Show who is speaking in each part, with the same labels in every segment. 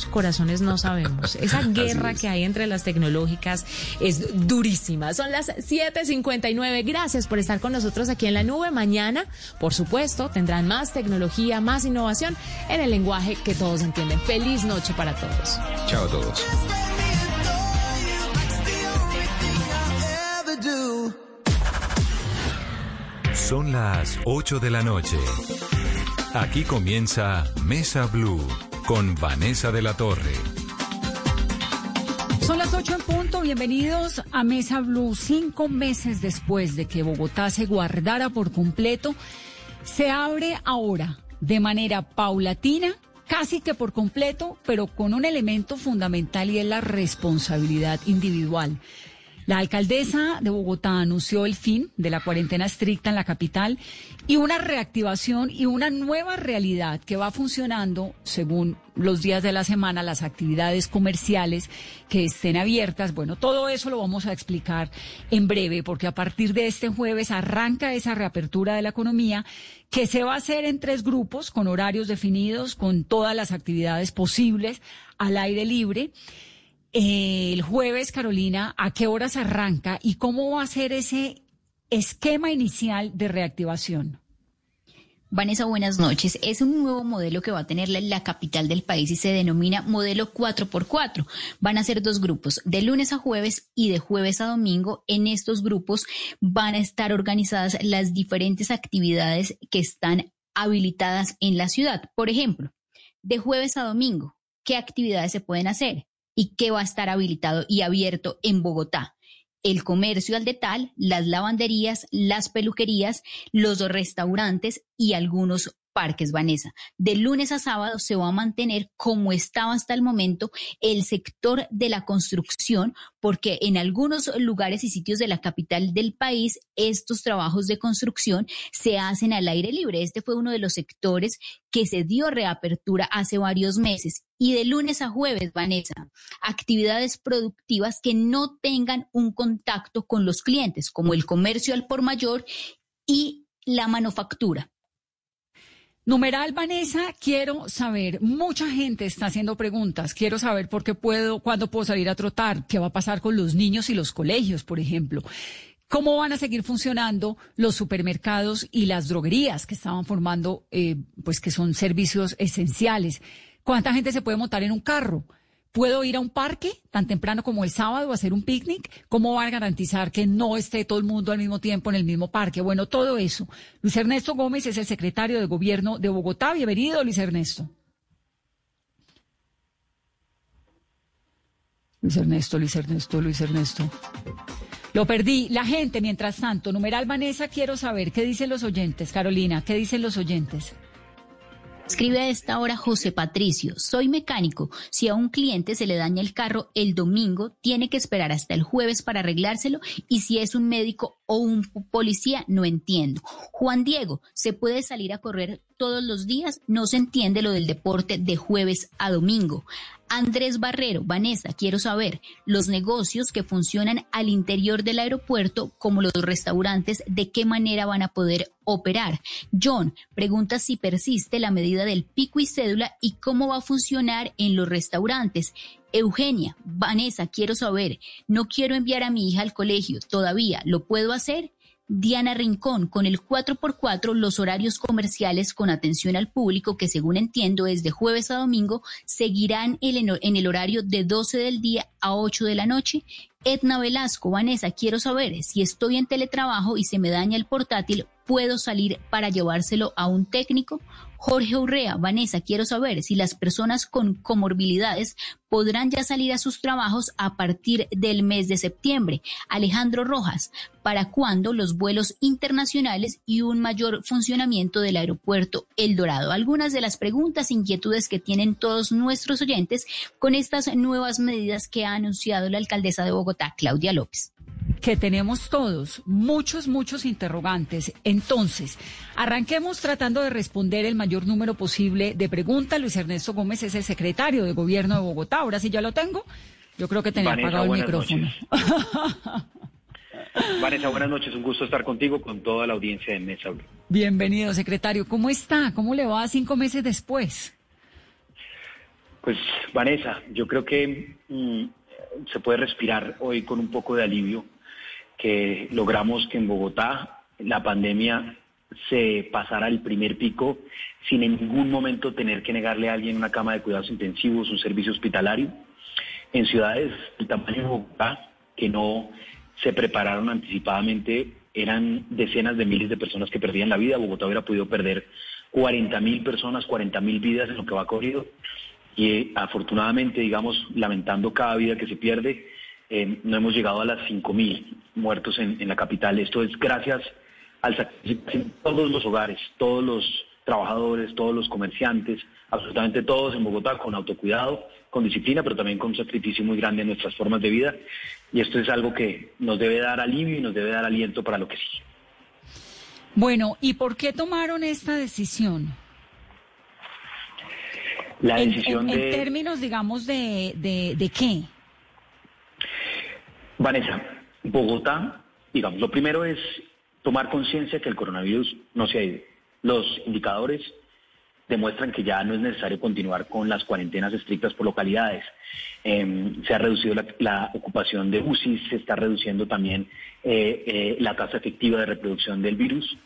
Speaker 1: sabemos, corazones no sabemos. Esa guerra que hay entre las tecnológicas es durísima. Son las 7:59. Gracias por estar con nosotros aquí en la nube. Mañana, por supuesto, tendrán más tecnología, más innovación en el lenguaje que todos entienden. Feliz noche para todos.
Speaker 2: Chao a todos. Son las 8 de la noche. Aquí comienza Mesa Blue con Vanessa de la Torre.
Speaker 3: Son las 8 en punto. Bienvenidos a Mesa Blue. Cinco meses después de que Bogotá se guardara por completo, se abre ahora de manera paulatina casi que por completo, pero con un elemento fundamental y es la responsabilidad individual. La alcaldesa de Bogotá anunció el fin de la cuarentena estricta en la capital y una reactivación y una nueva realidad que va funcionando según los días de la semana, las actividades comerciales que estén abiertas. Bueno, todo eso lo vamos a explicar en breve porque a partir de este jueves arranca esa reapertura de la economía que se va a hacer en tres grupos con horarios definidos, con todas las actividades posibles al aire libre el jueves, Carolina, ¿a qué horas arranca y cómo va a ser ese esquema inicial de reactivación?
Speaker 4: Vanessa, buenas noches. Es un nuevo modelo que va a tener la, capital del país y se denomina modelo 4x4. Van a ser dos grupos, de lunes a jueves y de jueves a domingo. En estos grupos van a estar organizadas las diferentes actividades que están habilitadas en la ciudad. Por ejemplo, de jueves a domingo, ¿qué actividades se pueden hacer? Y qué va a estar habilitado y abierto en Bogotá. El comercio al detal, las lavanderías, las peluquerías, los restaurantes y algunos Parques Vanessa. De lunes a sábado se va a mantener como estaba hasta el momento el sector de la construcción, porque en algunos lugares y sitios de la capital del país estos trabajos de construcción se hacen al aire libre. Este fue uno de los sectores que se dio reapertura hace varios meses. Y de lunes a jueves, Vanessa, actividades productivas que no tengan un contacto con los clientes, como el comercio al por mayor y la manufactura.
Speaker 3: Numeral Vanessa, quiero saber, mucha gente está haciendo preguntas, quiero saber por qué puedo, cuándo puedo salir a trotar, qué va a pasar con los niños y los colegios, por ejemplo. ¿Cómo van a seguir funcionando los supermercados y las droguerías que estaban formando, eh, pues que son servicios esenciales? ¿Cuánta gente se puede montar en un carro? ¿Puedo ir a un parque tan temprano como el sábado a hacer un picnic? ¿Cómo van a garantizar que no esté todo el mundo al mismo tiempo en el mismo parque? Bueno, todo eso. Luis Ernesto Gómez es el secretario de Gobierno de Bogotá. Bienvenido, Luis Ernesto. Luis Ernesto, Luis Ernesto, Luis Ernesto. Lo perdí. La gente, mientras tanto, numeral Vanessa, quiero saber qué dicen los oyentes. Carolina, ¿qué dicen los oyentes?
Speaker 4: Escribe a esta hora José Patricio, soy mecánico. Si a un cliente se le daña el carro el domingo, tiene que esperar hasta el jueves para arreglárselo y si es un médico o un policía, no entiendo. Juan Diego, ¿se puede salir a correr todos los días? No se entiende lo del deporte de jueves a domingo. Andrés Barrero, Vanessa, quiero saber, los negocios que funcionan al interior del aeropuerto, como los restaurantes, ¿de qué manera van a poder operar? John, pregunta si persiste la medida del pico y cédula y cómo va a funcionar en los restaurantes. Eugenia, Vanessa, quiero saber, no quiero enviar a mi hija al colegio, todavía, ¿lo puedo hacer? Diana Rincón, con el 4x4 los horarios comerciales con atención al público, que según entiendo es de jueves a domingo, seguirán en el horario de 12 del día a 8 de la noche. Edna Velasco, Vanessa, quiero saber si estoy en teletrabajo y se me daña el portátil, ¿puedo salir para llevárselo a un técnico? Jorge Urrea, Vanessa, quiero saber si las personas con comorbilidades podrán ya salir a sus trabajos a partir del mes de septiembre. Alejandro Rojas, ¿para cuándo los vuelos internacionales y un mayor funcionamiento del aeropuerto El Dorado? Algunas de las preguntas, inquietudes que tienen todos nuestros oyentes con estas nuevas medidas que ha anunciado la alcaldesa de Bogotá, Claudia López
Speaker 3: que tenemos todos muchos, muchos interrogantes. Entonces, arranquemos tratando de responder el mayor número posible de preguntas. Luis Ernesto Gómez es el secretario de Gobierno de Bogotá. Ahora sí ya lo tengo. Yo creo que tenía apagado el micrófono.
Speaker 5: Vanessa, buenas noches. Un gusto estar contigo, con toda la audiencia de Mesa
Speaker 3: Bienvenido, secretario. ¿Cómo está? ¿Cómo le va cinco meses después?
Speaker 5: Pues Vanessa, yo creo que mm, se puede respirar hoy con un poco de alivio, que logramos que en Bogotá la pandemia se pasara el primer pico sin en ningún momento tener que negarle a alguien una cama de cuidados intensivos, un servicio hospitalario. En ciudades del tamaño de Bogotá, que no se prepararon anticipadamente, eran decenas de miles de personas que perdían la vida. Bogotá hubiera podido perder 40 mil personas, 40 mil vidas en lo que va corrido. Y afortunadamente, digamos, lamentando cada vida que se pierde, eh, no hemos llegado a las 5 mil muertos en, en la capital. Esto es gracias al sacrificio de todos los hogares, todos los trabajadores, todos los comerciantes, absolutamente todos en Bogotá con autocuidado, con disciplina, pero también con un sacrificio muy grande en nuestras formas de vida. Y esto es algo que nos debe dar alivio y nos debe dar aliento para lo que sigue.
Speaker 3: Bueno, ¿y por qué tomaron esta decisión?
Speaker 5: La decisión
Speaker 3: en,
Speaker 5: de...
Speaker 3: en términos, digamos, de, de, de qué?
Speaker 5: Vanessa, Bogotá, digamos, lo primero es tomar conciencia que el coronavirus no se ha ido. Los indicadores demuestran que ya no es necesario continuar con las cuarentenas estrictas por localidades. Eh, se ha reducido la, la, ocupación de UCI, se está reduciendo también eh, eh, la tasa efectiva de reproducción del virus.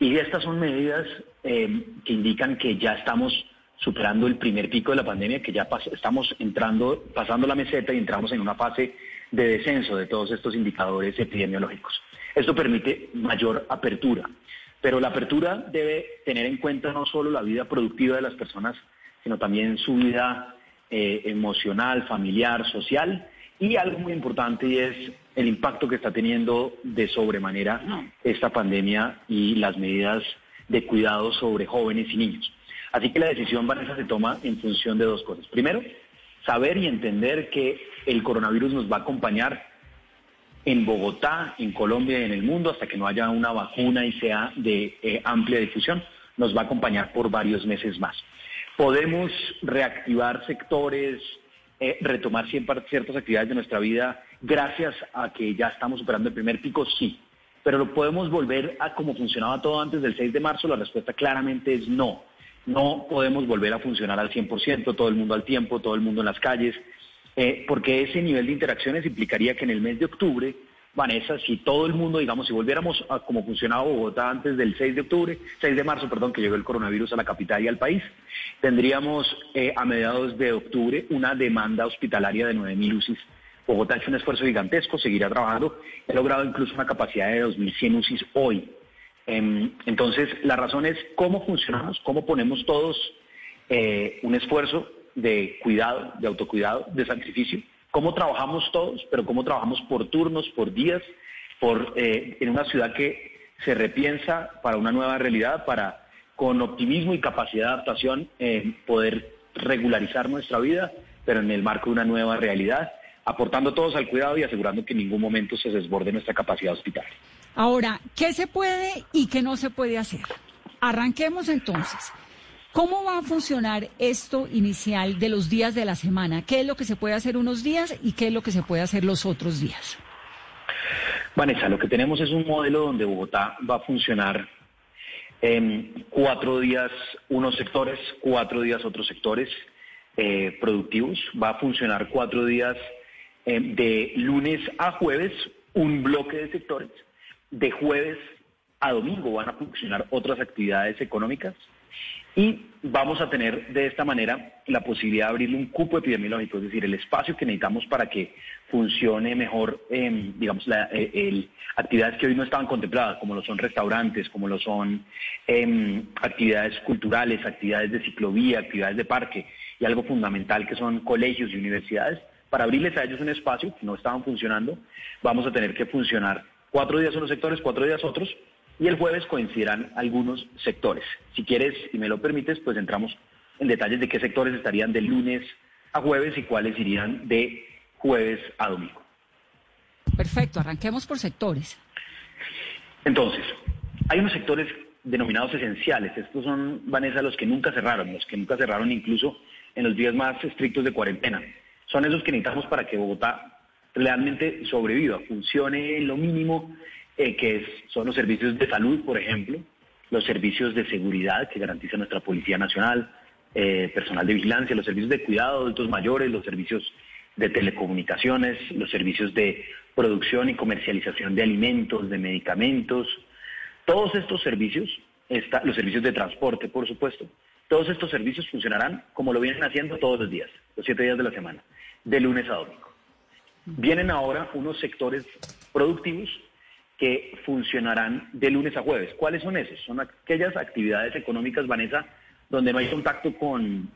Speaker 5: Y estas son medidas que indican que ya estamos superando el primer pico de la pandemia, que ya estamos entrando, pasando la meseta y entramos en una fase de descenso de todos estos indicadores epidemiológicos. Esto permite mayor apertura, pero la apertura debe tener en cuenta no solo la vida productiva de las personas, sino también su vida eh, emocional, familiar, social y algo muy importante y es el impacto que está teniendo de sobremanera esta pandemia y las medidas de cuidado sobre jóvenes y niños. Así que la decisión, Vanessa, se toma en función de dos cosas. Primero, saber y entender que el coronavirus nos va a acompañar en Bogotá, en Colombia y en el mundo hasta que no haya una vacuna y sea de eh, amplia difusión. Nos va a acompañar por varios meses más. Podemos reactivar sectores, eh, retomar ciertas actividades de nuestra vida gracias a que ya estamos superando el primer pico, sí. Pero lo podemos volver a como funcionaba todo antes del 6 de marzo. La respuesta claramente es no. No podemos volver a funcionar al 100%, todo el mundo al tiempo, todo el mundo en las calles, eh, porque ese nivel de interacciones implicaría que en el mes de octubre, Vanessa, si todo el mundo, digamos, si volviéramos a como funcionaba Bogotá antes del 6 de octubre, 6 de marzo, perdón, que llegó el coronavirus a la capital y al país, tendríamos eh, a mediados de octubre una demanda hospitalaria de 9.000 UCIs. Bogotá ha hecho un esfuerzo gigantesco, seguirá trabajando, ha logrado incluso una capacidad de 2.100 UCIs hoy. Eh, entonces, la razón es cómo funcionamos, cómo ponemos todos eh, un esfuerzo de cuidado, de autocuidado, de sacrificio, cómo trabajamos todos, pero cómo trabajamos por turnos, por días, por eh, en una ciudad que se repiensa para una nueva realidad, para con optimismo y capacidad de adaptación eh, poder regularizar nuestra vida, pero en el marco de una nueva realidad, aportando todos al cuidado y asegurando que en ningún momento se desborde nuestra capacidad hospitalaria.
Speaker 3: Ahora, ¿qué se puede y qué no se puede hacer? Arranquemos entonces. ¿Cómo va a funcionar esto inicial de los días de la semana? ¿Qué es lo que se puede hacer unos días y qué es lo que se puede hacer los otros días?
Speaker 5: Vanessa, lo que tenemos es un modelo donde Bogotá va a funcionar en cuatro días unos sectores, cuatro días otros sectores eh, productivos. Va a funcionar cuatro días eh, de lunes a jueves, un bloque de sectores. De jueves a domingo van a funcionar otras actividades económicas y vamos a tener de esta manera la posibilidad de abrirle un cupo epidemiológico, es decir, el espacio que necesitamos para que funcione mejor, eh, digamos, la, eh, actividades que hoy no estaban contempladas, como lo son restaurantes, como lo son eh, actividades culturales, actividades de ciclovía, actividades de parque, y algo fundamental que son colegios y universidades. Para abrirles a ellos un espacio que no estaban funcionando, vamos a tener que funcionar cuatro días unos sectores, cuatro días otros, y el jueves coincidirán algunos sectores. Si quieres y me lo permites, pues entramos en detalles de qué sectores estarían de lunes a jueves y cuáles irían de jueves a domingo.
Speaker 3: Perfecto, arranquemos por sectores.
Speaker 5: Entonces, hay unos sectores denominados esenciales. Estos son, Vanessa, los que nunca cerraron, los que nunca cerraron incluso en los días más estrictos de cuarentena. Son esos que necesitamos para que Bogotá realmente sobreviva, funcione en lo mínimo eh, que son los servicios de salud, por ejemplo, los servicios de seguridad que garantiza nuestra Policía Nacional, eh, personal de vigilancia, los servicios de cuidado de adultos mayores, los servicios de telecomunicaciones, los servicios de producción y comercialización de alimentos, de medicamentos. Todos estos servicios, los servicios de transporte, por supuesto, todos estos servicios funcionarán como lo vienen haciendo todos los días, los siete días de la semana, de lunes a domingo. Vienen ahora unos sectores productivos que funcionarán de lunes a jueves. ¿Cuáles son esos? Son aquellas actividades económicas, Vanessa, donde no hay contacto con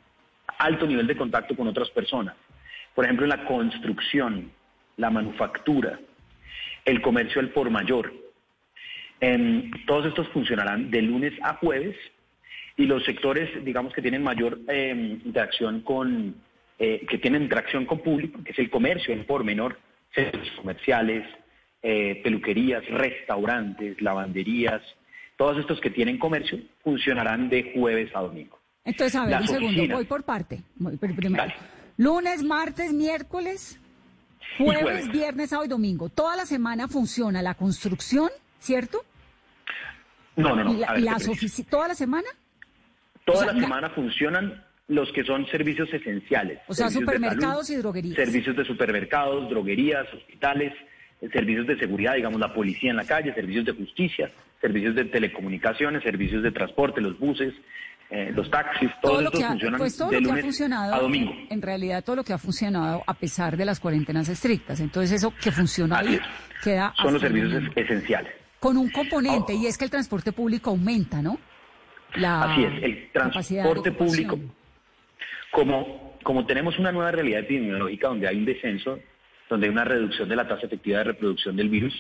Speaker 5: alto nivel de contacto con otras personas. Por ejemplo, en la construcción, la manufactura, el comercio al por mayor. todos estos funcionarán de lunes a jueves y los sectores, digamos, que tienen mayor em, interacción con, eh, que tienen interacción con público, que es el comercio, el por menor, centros comerciales, eh, peluquerías, restaurantes, lavanderías, todos estos que tienen comercio funcionarán de jueves a domingo.
Speaker 3: Entonces, a ver, un segundo, voy por parte. Lunes, martes, miércoles, jueves, viernes, sábado y domingo. Toda la semana funciona la construcción, ¿cierto?
Speaker 5: No, no, no.
Speaker 3: ¿Y, las ¿Toda la semana?
Speaker 5: Toda la semana funcionan los que son servicios esenciales.
Speaker 3: O sea, supermercados y droguerías.
Speaker 5: Servicios de supermercados, droguerías, hospitales, servicios de seguridad, digamos la policía en la calle, servicios de justicia, servicios de telecomunicaciones, servicios de transporte, los buses, eh, los taxis, todo,
Speaker 3: pues todo
Speaker 5: de
Speaker 3: lo
Speaker 5: lunes
Speaker 3: que ha funcionado,
Speaker 5: a domingo.
Speaker 3: En, realidad todo lo que ha funcionado a pesar de las cuarentenas estrictas. Entonces eso que funciona ahí queda...
Speaker 5: Son los servicios esenciales.
Speaker 3: Con un componente, y es que el transporte público aumenta, ¿no?
Speaker 5: La Así es, el transporte público, como, tenemos una nueva realidad epidemiológica donde hay un descenso donde hay una reducción de la tasa efectiva de reproducción del virus.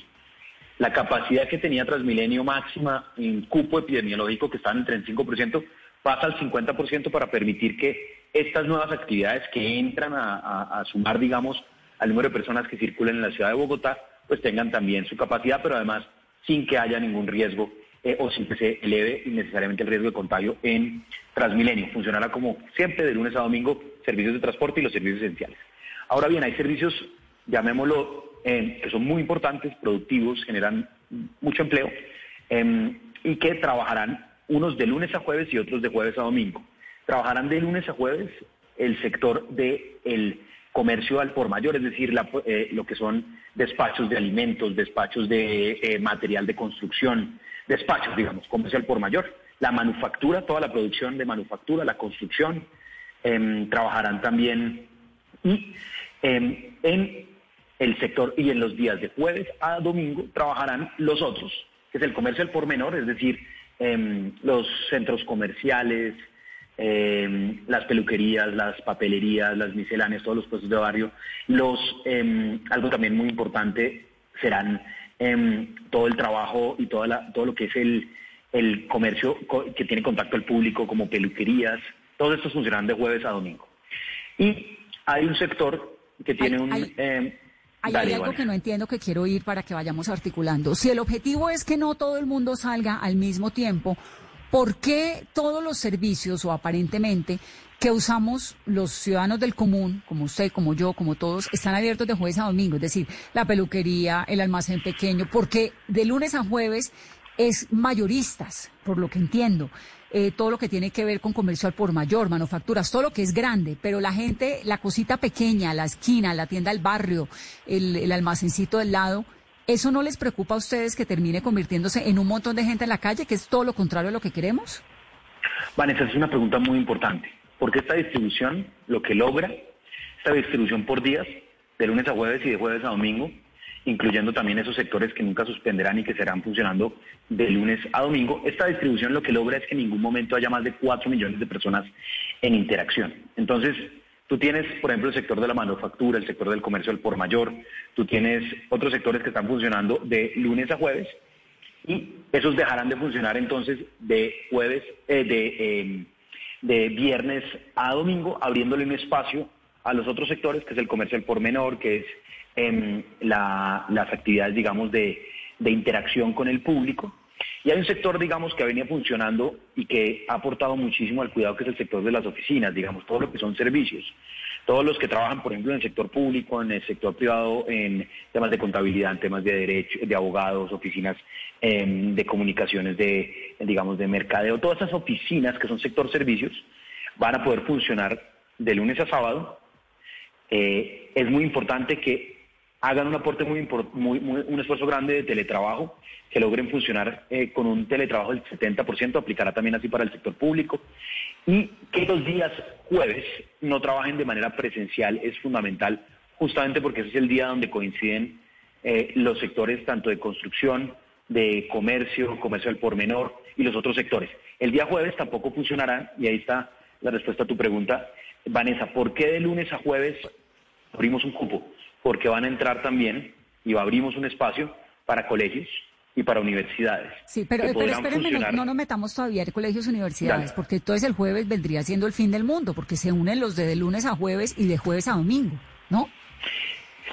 Speaker 5: La capacidad que tenía Transmilenio máxima en cupo epidemiológico, que estaba en el 35%, pasa al 50% para permitir que estas nuevas actividades que entran a, sumar, digamos, al número de personas que circulan en la ciudad de Bogotá, pues tengan también su capacidad, pero además sin que haya ningún riesgo eh, o sin que se eleve innecesariamente el riesgo de contagio en Transmilenio. Funcionará como siempre de lunes a domingo servicios de transporte y los servicios esenciales. Ahora bien, hay servicios llamémoslo, eh, que son muy importantes, productivos, generan mucho empleo em, y que trabajarán unos de lunes a jueves y otros de jueves a domingo. Trabajarán de lunes a jueves el sector del comercio al por mayor, es decir, eh, lo que son despachos de alimentos, despachos de eh, material de construcción, despachos, digamos, comercio al por mayor. La manufactura, toda la producción de manufactura, la construcción, em, trabajarán también y em, en el sector y en los días de jueves a domingo trabajarán los otros, que es el comercio al por menor, es decir, em, los centros comerciales, las peluquerías, las papelerías, las misceláneas, todos los puestos de barrio. Los, em, algo también muy importante serán todo el trabajo y toda la, todo lo que es el, el comercio que tiene contacto al público, como peluquerías. Todos estos funcionarán de jueves a domingo. Y hay un sector que tiene un...
Speaker 3: Hay, algo que no entiendo que quiero ir para que vayamos articulando. Si el objetivo es que no todo el mundo salga al mismo tiempo, ¿por qué todos los servicios o aparentemente que usamos los ciudadanos del común, como usted, como yo, como todos, están abiertos de jueves a domingo? Es decir, la peluquería, el almacén pequeño, porque de lunes a jueves es mayoristas, por lo que entiendo. Eh, todo lo que tiene que ver con comercio al por mayor, manufacturas, todo lo que es grande, pero la gente, la cosita pequeña, la esquina, la tienda del barrio, el, el almacencito del lado, ¿eso no les preocupa a ustedes que termine convirtiéndose en un montón de gente en la calle, que es todo lo contrario a lo que queremos?
Speaker 5: Vanessa, es una pregunta muy importante, porque esta distribución, lo que logra, esta distribución por días, de lunes a jueves y de jueves a domingo, incluyendo también esos sectores que nunca suspenderán y que serán funcionando de lunes a domingo. Esta distribución lo que logra es que en ningún momento haya más de 4 millones de personas en interacción. Entonces, tú tienes, por ejemplo, el sector de la manufactura, el sector del comercio al por mayor, tú tienes otros sectores que están funcionando de lunes a jueves y esos dejarán de funcionar entonces de jueves, eh, de, em, de viernes a domingo, abriéndole un espacio a los otros sectores, que es el comercio al por menor, que es en las actividades, digamos, de, interacción con el público. Y hay un sector, digamos, que venido funcionando y que ha aportado muchísimo al cuidado, que es el sector de las oficinas, digamos, todo lo que son servicios. Todos los que trabajan, por ejemplo, en el sector público, en el sector privado, en temas de contabilidad, en temas de derecho, de abogados, oficinas em, de comunicaciones, de, digamos, de mercadeo, todas esas oficinas que son sector servicios, van a poder funcionar de lunes a sábado. Eh, es muy importante que hagan un aporte muy, muy, un esfuerzo grande de teletrabajo, que logren funcionar eh, con un teletrabajo del 70%, aplicará también así para el sector público, y que los días jueves no trabajen de manera presencial es fundamental, justamente porque ese es el día donde coinciden eh, los sectores tanto de construcción, de comercio, comercio al por menor y los otros sectores. El día jueves tampoco funcionará, y ahí está la respuesta a tu pregunta, Vanessa, ¿por qué de lunes a jueves abrimos un cupo? Porque van a entrar también y abrimos un espacio para colegios y para universidades.
Speaker 3: Sí, pero, pero espérenme, no, nos metamos todavía en colegios y universidades, porque entonces el jueves vendría siendo el fin del mundo, porque se unen los de, de lunes a jueves y de jueves a domingo, ¿no?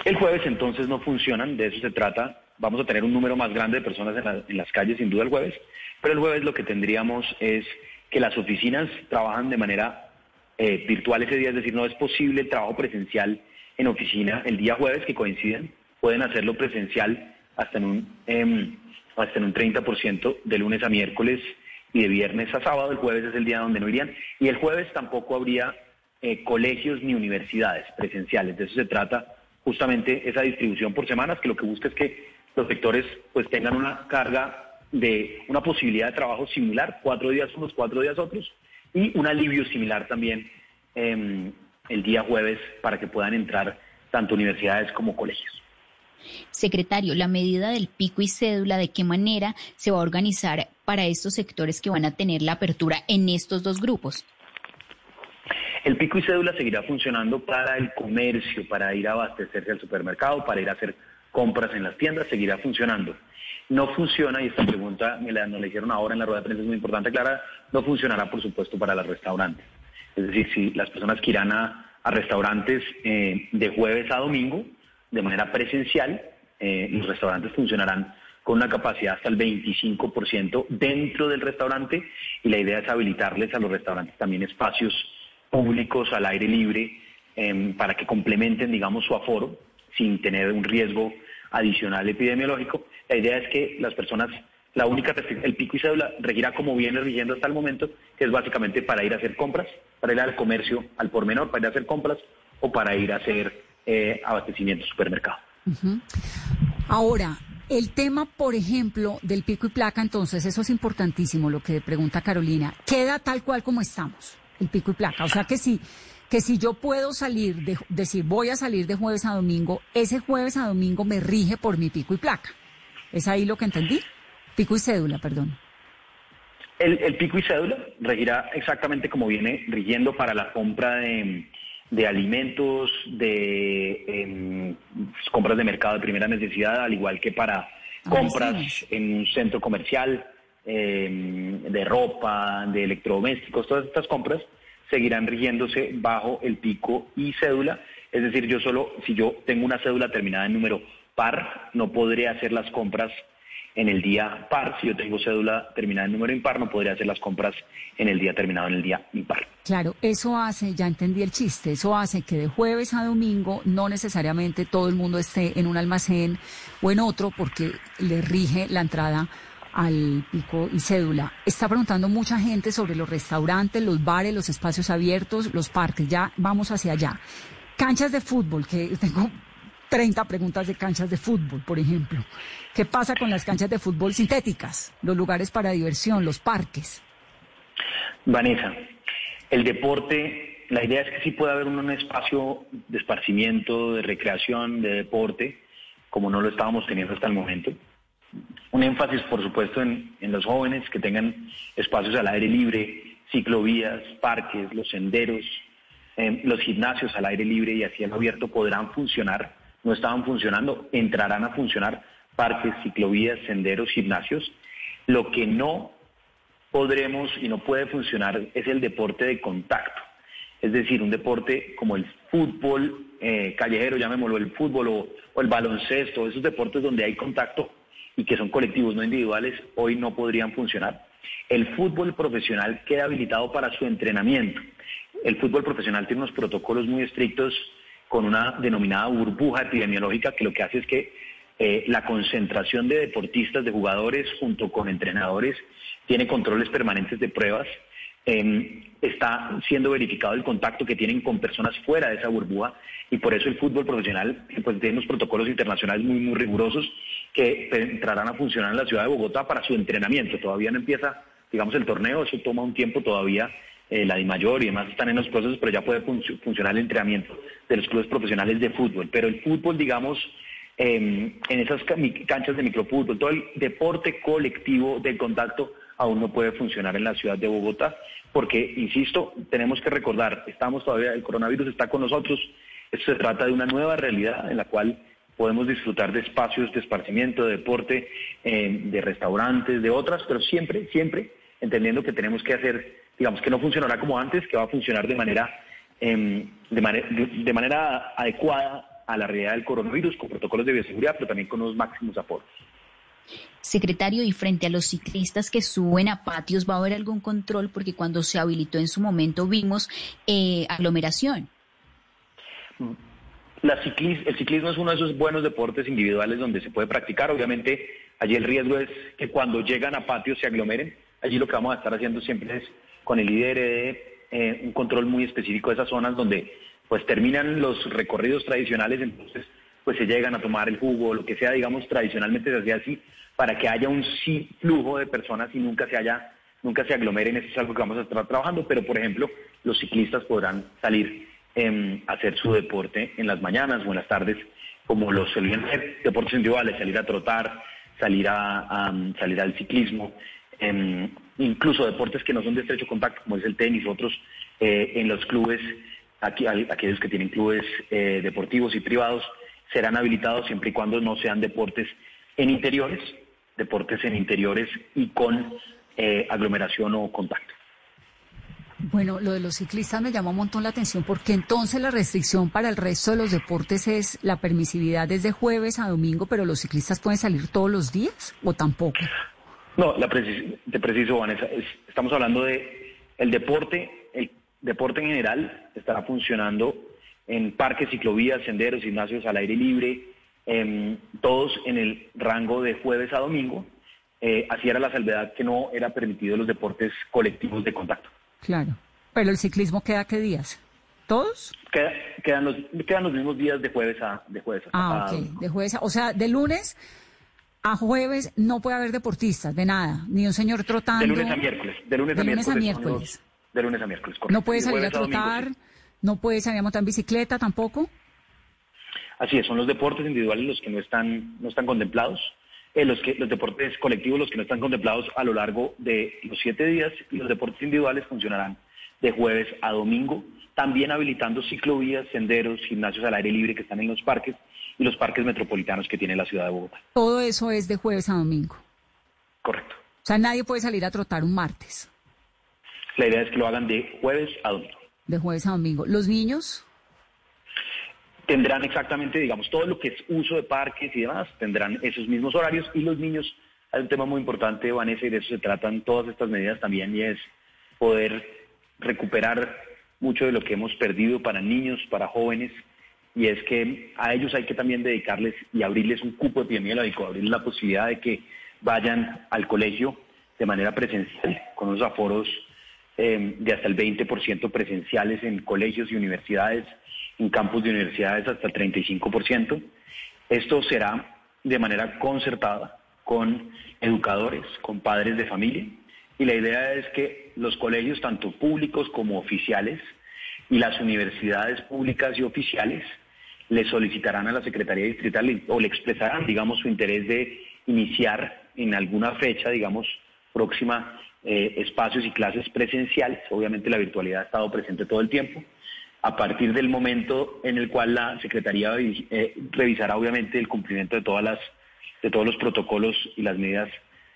Speaker 5: El jueves entonces no funcionan, de eso se trata. Vamos a tener un número más grande de personas en, las calles, sin duda, el jueves. Pero el jueves lo que tendríamos es que las oficinas trabajan de manera eh, virtual ese día, es decir, no es posible el trabajo presencial en oficina el día jueves, que coinciden, pueden hacerlo presencial hasta en un, eh, hasta en un 30% de lunes a miércoles y de viernes a sábado. El jueves es el día donde no irían. Y el jueves tampoco habría eh, colegios ni universidades presenciales. De eso se trata justamente esa distribución por semanas, que lo que busca es que los sectores pues tengan una carga de una posibilidad de trabajo similar, cuatro días unos, cuatro días otros, y un alivio similar también em, el día jueves para que puedan entrar tanto universidades como colegios.
Speaker 4: Secretario, la medida del pico y cédula, ¿de qué manera se va a organizar para estos sectores que van a tener la apertura en estos dos grupos?
Speaker 5: El pico y cédula seguirá funcionando para el comercio, para ir a abastecerse al supermercado, para ir a hacer compras en las tiendas, seguirá funcionando. No funciona, y esta pregunta me la, nos la hicieron ahora en la rueda de prensa, es muy importante aclarar, no funcionará, por supuesto, para los restaurantes. Es decir, si las personas que irán a, restaurantes eh, de jueves a domingo, de manera presencial, eh, los restaurantes funcionarán con una capacidad hasta el 25% dentro del restaurante y la idea es habilitarles a los restaurantes también espacios públicos al aire libre em, para que complementen, digamos, su aforo sin tener un riesgo adicional epidemiológico. La idea es que las personas, la única el pico y cédula regirá como viene rigiendo hasta el momento, que es básicamente para ir a hacer compras, para ir al comercio al por menor, para ir a hacer compras o para ir a hacer eh, abastecimiento supermercado.
Speaker 3: Ahora, el tema, por ejemplo, del pico y placa, entonces, eso es importantísimo, lo que pregunta Carolina, queda tal cual como estamos el pico y placa. O sea que si, que si yo puedo salir, de, decir voy a salir de jueves a domingo, ese jueves a domingo me rige por mi pico y placa. ¿Es ahí lo que entendí? Pico y cédula, perdón.
Speaker 5: El, pico y cédula regirá exactamente como viene rigiendo para la compra de, alimentos, de em, compras de mercado de primera necesidad, al igual que para ah, compras en un centro comercial, Em, de ropa, de electrodomésticos, todas estas compras seguirán rigiéndose bajo el pico y cédula. Es decir, yo solo, si yo tengo una cédula terminada en número par, no podré hacer las compras en el día par. Si yo tengo cédula terminada en número impar, no podría hacer las compras en el día terminado en el día impar.
Speaker 3: Claro, eso hace, ya entendí el chiste, eso hace que de jueves a domingo no necesariamente todo el mundo esté en un almacén o en otro porque le rige la entrada al pico y cédula. Está preguntando mucha gente sobre los restaurantes, los bares, los espacios abiertos, los parques. Ya vamos hacia allá. Canchas de fútbol, que tengo 30 preguntas de canchas de fútbol, por ejemplo. ¿Qué pasa con las canchas de fútbol sintéticas, los lugares para diversión, los parques?
Speaker 5: Vanessa, el deporte, la idea es que sí puede haber un espacio de esparcimiento, de recreación, de deporte, como no lo estábamos teniendo hasta el momento un énfasis, por supuesto, en, los jóvenes que tengan espacios al aire libre, ciclovías, parques, los senderos, em, los gimnasios al aire libre y a cielo abierto podrán funcionar. No estaban funcionando, entrarán a funcionar parques, ciclovías, senderos, gimnasios. Lo que no podremos y no puede funcionar es el deporte de contacto. Es decir, un deporte como el fútbol eh, callejero, llamémoslo el fútbol o, o el baloncesto, esos deportes donde hay contacto, y que son colectivos, no individuales, hoy no podrían funcionar. El fútbol profesional queda habilitado para su entrenamiento. El fútbol profesional tiene unos protocolos muy estrictos con una denominada burbuja epidemiológica que lo que hace es que eh, la concentración de deportistas, de jugadores junto con entrenadores, tiene controles permanentes de pruebas em, está siendo verificado el contacto que tienen con personas fuera de esa burbuja y por eso el fútbol profesional pues, tiene unos protocolos internacionales muy, muy rigurosos que entrarán a funcionar en la ciudad de Bogotá para su entrenamiento. Todavía no empieza, digamos, el torneo, eso toma un tiempo todavía. Eh, la DIMAYOR y demás están en los procesos, pero ya puede funcionar el entrenamiento de los clubes profesionales de fútbol. Pero el fútbol, digamos, em, en esas canchas de microfútbol, todo el deporte colectivo de contacto aún no puede funcionar en la ciudad de Bogotá, porque, insisto, tenemos que recordar, estamos todavía, el coronavirus está con nosotros, esto se trata de una nueva realidad en la cual podemos disfrutar de espacios de esparcimiento, de deporte, eh, de restaurantes, de otras, pero siempre, siempre entendiendo que tenemos que hacer, digamos, que no funcionará como antes, que va a funcionar de manera, em, de, manera adecuada a la realidad del coronavirus, con protocolos de bioseguridad, pero también con los máximos apoyos.
Speaker 4: Secretario, y frente a los ciclistas que suben a patios, ¿va a haber algún control? Porque cuando se habilitó en su momento vimos eh, aglomeración.
Speaker 5: La el ciclismo es uno de esos buenos deportes individuales donde se puede practicar. Obviamente, allí el riesgo es que cuando llegan a patios se aglomeren. Allí lo que vamos a estar haciendo siempre es con el de eh, un control muy específico de esas zonas donde pues terminan los recorridos tradicionales, entonces pues se llegan a tomar el jugo, lo que sea, digamos, tradicionalmente se hacía así, para que haya un sí flujo de personas y nunca se haya, nunca se aglomeren, eso es algo que vamos a estar trabajando, pero por ejemplo, los ciclistas podrán salir eh, hacer su deporte en las mañanas o en las tardes, como los solían hacer, deportes individuales, salir a trotar, salir a, salir al ciclismo, em, incluso deportes que no son de estrecho contacto, como es el tenis, otros eh, en los clubes, aquí, aquellos que tienen clubes eh, deportivos y privados, serán habilitados siempre y cuando no sean deportes en interiores, deportes en interiores y con eh, aglomeración o contacto.
Speaker 3: Bueno, lo de los ciclistas me llamó un montón la atención porque entonces la restricción para el resto de los deportes es la permisividad desde jueves a domingo, pero los ciclistas pueden salir todos los días o tampoco.
Speaker 5: No, la te preciso, Vanessa, estamos hablando de el deporte, el deporte en general estará funcionando en parques, ciclovías, senderos, gimnasios al aire libre, em, todos en el rango de jueves a domingo. Eh, así era la salvedad que no era permitido los deportes colectivos de contacto.
Speaker 3: Claro. Pero el ciclismo queda qué días? ¿Todos?
Speaker 5: quedan, los, quedan los mismos días de jueves a de jueves
Speaker 3: Ah, ok. De jueves o sea, de lunes a jueves no puede haber deportistas, de nada, ni un señor trotando.
Speaker 5: De lunes a miércoles. De lunes, a, miércoles. de lunes a miércoles,
Speaker 3: No puede salir a trotar, no puede salir a montar en bicicleta tampoco.
Speaker 5: Así es, son los deportes individuales los que no están, no están contemplados. Eh, los, que, los deportes colectivos, los que no están contemplados a lo largo de los siete días, y los deportes individuales funcionarán de jueves a domingo, también habilitando ciclovías, senderos, gimnasios al aire libre que están en los parques y los parques metropolitanos que tiene la ciudad de Bogotá.
Speaker 3: Todo eso es de jueves a domingo.
Speaker 5: Correcto.
Speaker 3: O sea, nadie puede salir a trotar un martes.
Speaker 5: La idea es que lo hagan de jueves a domingo.
Speaker 3: De jueves a domingo. ¿Los niños?
Speaker 5: tendrán exactamente, digamos, todo lo que es uso de parques y demás, tendrán esos mismos horarios y los niños, hay un tema muy importante, Vanessa, y de eso se tratan todas estas medidas también, y es poder recuperar mucho de lo que hemos perdido para niños, para jóvenes, y es que a ellos hay que también dedicarles y abrirles un cupo epidemiológico, abrirles la posibilidad de que vayan al colegio de manera presencial, con unos aforos eh, de hasta el 20% presenciales en colegios y universidades, en campus de universidades hasta el 35%. Esto será de manera concertada con educadores, con padres de familia, y la idea es que los colegios, tanto públicos como oficiales, y las universidades públicas y oficiales, le solicitarán a la Secretaría Distrital o le expresarán, digamos, su interés de iniciar en alguna fecha, digamos, próxima, eh, espacios y clases presenciales. Obviamente la virtualidad ha estado presente todo el tiempo a partir del momento en el cual la Secretaría eh, revisará obviamente el cumplimiento de todas las de todos los protocolos y las medidas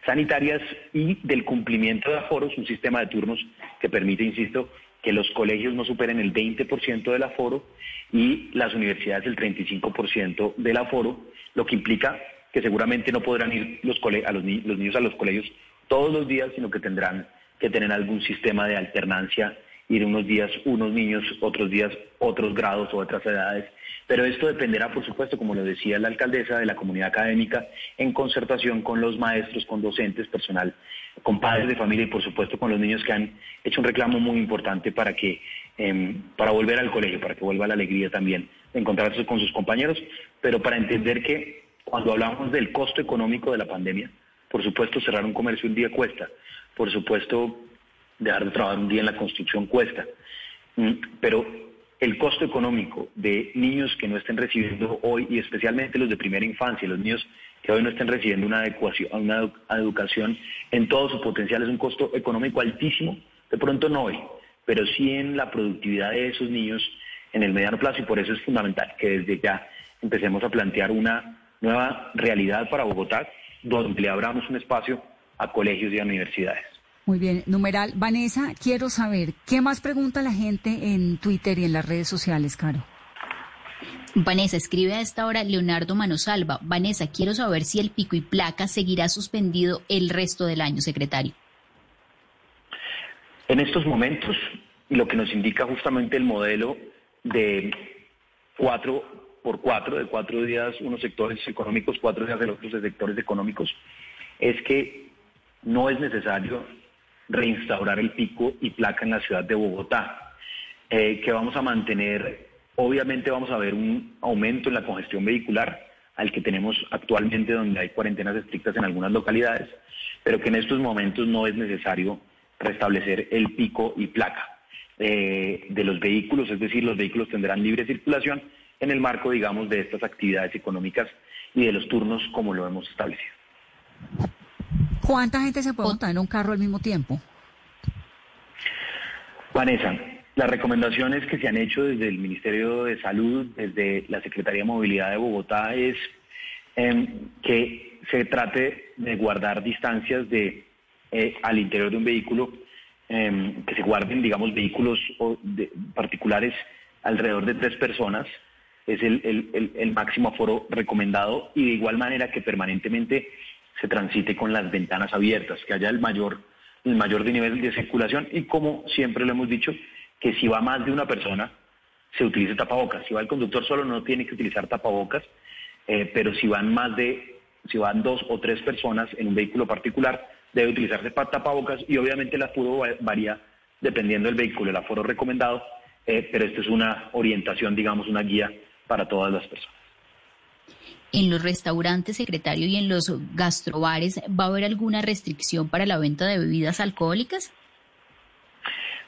Speaker 5: sanitarias y del cumplimiento de aforos, un sistema de turnos que permite, insisto, que los colegios no superen el 20% del aforo y las universidades el 35% del aforo, lo que implica que seguramente no podrán ir los, a los niños a los colegios todos los días, sino que tendrán que tener algún sistema de alternancia ir unos días unos niños, otros días otros grados o otras edades. Pero esto dependerá, por supuesto, como lo decía la alcaldesa, de la comunidad académica, en concertación con los maestros, con docentes, personal con padres de familia y por supuesto con los niños que han hecho un reclamo muy importante para que em, para volver al colegio, para que vuelva la alegría también de encontrarse con sus compañeros, pero para entender que cuando hablamos del costo económico de la pandemia, por supuesto cerrar un comercio un día cuesta, por supuesto dejar de trabajar un día en la construcción cuesta, mm, pero el costo económico de niños que no estén recibiendo hoy, y especialmente los de primera infancia, los niños que hoy no estén recibiendo una, adecuación, una educación en todo su potencial, es un costo económico altísimo, de pronto no hoy, pero sí en la productividad de esos niños en el mediano plazo, y por eso es fundamental que desde ya empecemos a plantear una nueva realidad para Bogotá, donde le abramos un espacio a colegios y a universidades.
Speaker 3: Muy bien, numeral. Vanessa, quiero saber, ¿qué más pregunta la gente en Twitter y en las redes sociales, Caro?
Speaker 4: Vanessa, escribe a esta hora Leonardo Manosalva. Vanessa, quiero saber si el pico y placa seguirá suspendido el resto del año, secretario.
Speaker 5: En estos momentos, lo que nos indica justamente el modelo de cuatro por cuatro, de cuatro días unos sectores económicos, cuatro días de los otros sectores económicos, es que no es necesario reinstaurar el pico y placa en la ciudad de Bogotá, eh, que vamos a mantener, obviamente vamos a ver un aumento en la congestión vehicular al que tenemos actualmente donde hay cuarentenas estrictas en algunas localidades, pero que en estos momentos no es necesario restablecer el pico y placa eh, de los vehículos, es decir, los vehículos tendrán libre circulación en el marco, digamos, de estas actividades económicas y de los turnos como lo hemos establecido.
Speaker 3: ¿Cuánta gente se puede montar en un carro al mismo tiempo?
Speaker 5: Vanessa, las recomendaciones que se han hecho desde el Ministerio de Salud, desde la Secretaría de Movilidad de Bogotá, es em, que se trate de guardar distancias de eh, al interior de un vehículo, em, que se guarden, digamos, vehículos particulares alrededor de tres personas, es el máximo aforo recomendado, y de igual manera que permanentemente se transite con las ventanas abiertas, que haya el mayor, el mayor nivel de circulación. Y como siempre lo hemos dicho, que si va más de una persona, se utilice tapabocas. Si va el conductor solo no tiene que utilizar tapabocas, eh, pero si van más de, si van dos o tres personas en un vehículo particular, debe utilizarse tapabocas y obviamente el aforo varía dependiendo del vehículo, el aforo recomendado, eh, pero esto es una orientación, digamos, una guía para todas las personas
Speaker 4: en los restaurantes, secretario, y en los gastrobares, ¿va a haber alguna restricción para la venta de bebidas alcohólicas?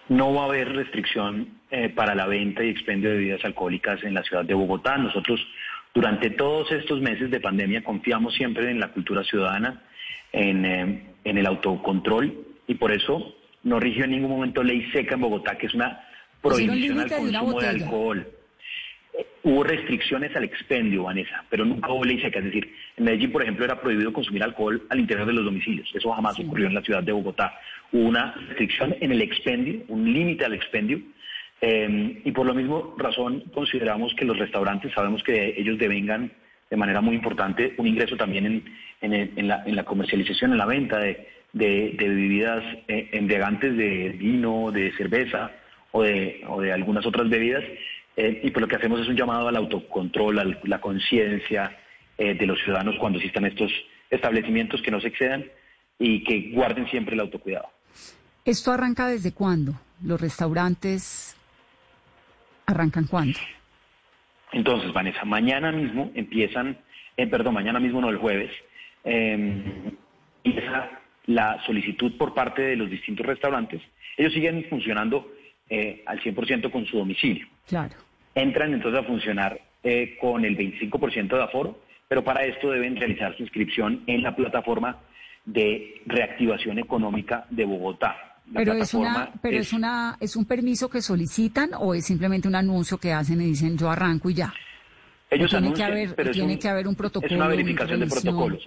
Speaker 5: No va a haber restricción eh, para la venta y expendio de bebidas alcohólicas en la ciudad de Bogotá. Nosotros, durante todos estos meses de pandemia, confiamos siempre en la cultura ciudadana, en, eh, en el autocontrol, y por eso no rigió en ningún momento ley seca en Bogotá, que es una prohibición al consumo de alcohol hubo restricciones al expendio, Vanessa, pero nunca hubo ley seca. Es decir, en Medellín, por ejemplo, era prohibido consumir alcohol al interior de los domicilios. Eso jamás ocurrió en la ciudad de Bogotá. Una restricción en el expendio, un límite al expendio. Eh, y por lo mismo razón consideramos que los restaurantes, sabemos que ellos devengan de manera muy importante un ingreso también en, la, comercialización, en la venta de, bebidas eh, embriagantes, de vino, de cerveza o de, o de algunas otras bebidas eh, y pues lo que hacemos es un llamado al autocontrol, a la conciencia eh, de los ciudadanos cuando existan estos establecimientos que no se excedan y que guarden siempre el autocuidado.
Speaker 3: ¿Esto arranca desde cuándo? ¿Los restaurantes arrancan cuándo?
Speaker 5: Entonces, Vanessa, mañana mismo empiezan, eh, perdón, mañana mismo no el jueves, em, empieza la solicitud por parte de los distintos restaurantes. Ellos siguen funcionando al 100% con su domicilio.
Speaker 3: Claro
Speaker 5: entran entonces a funcionar eh, con el 25% de aforo, pero para esto deben realizar su inscripción en la plataforma de reactivación económica de Bogotá.
Speaker 3: pero es una, pero es, una, es un permiso que solicitan o es simplemente un anuncio que hacen y dicen yo arranco y ya.
Speaker 5: Ellos
Speaker 3: tiene que haber, pero tiene que haber un protocolo.
Speaker 5: Es una verificación de protocolos.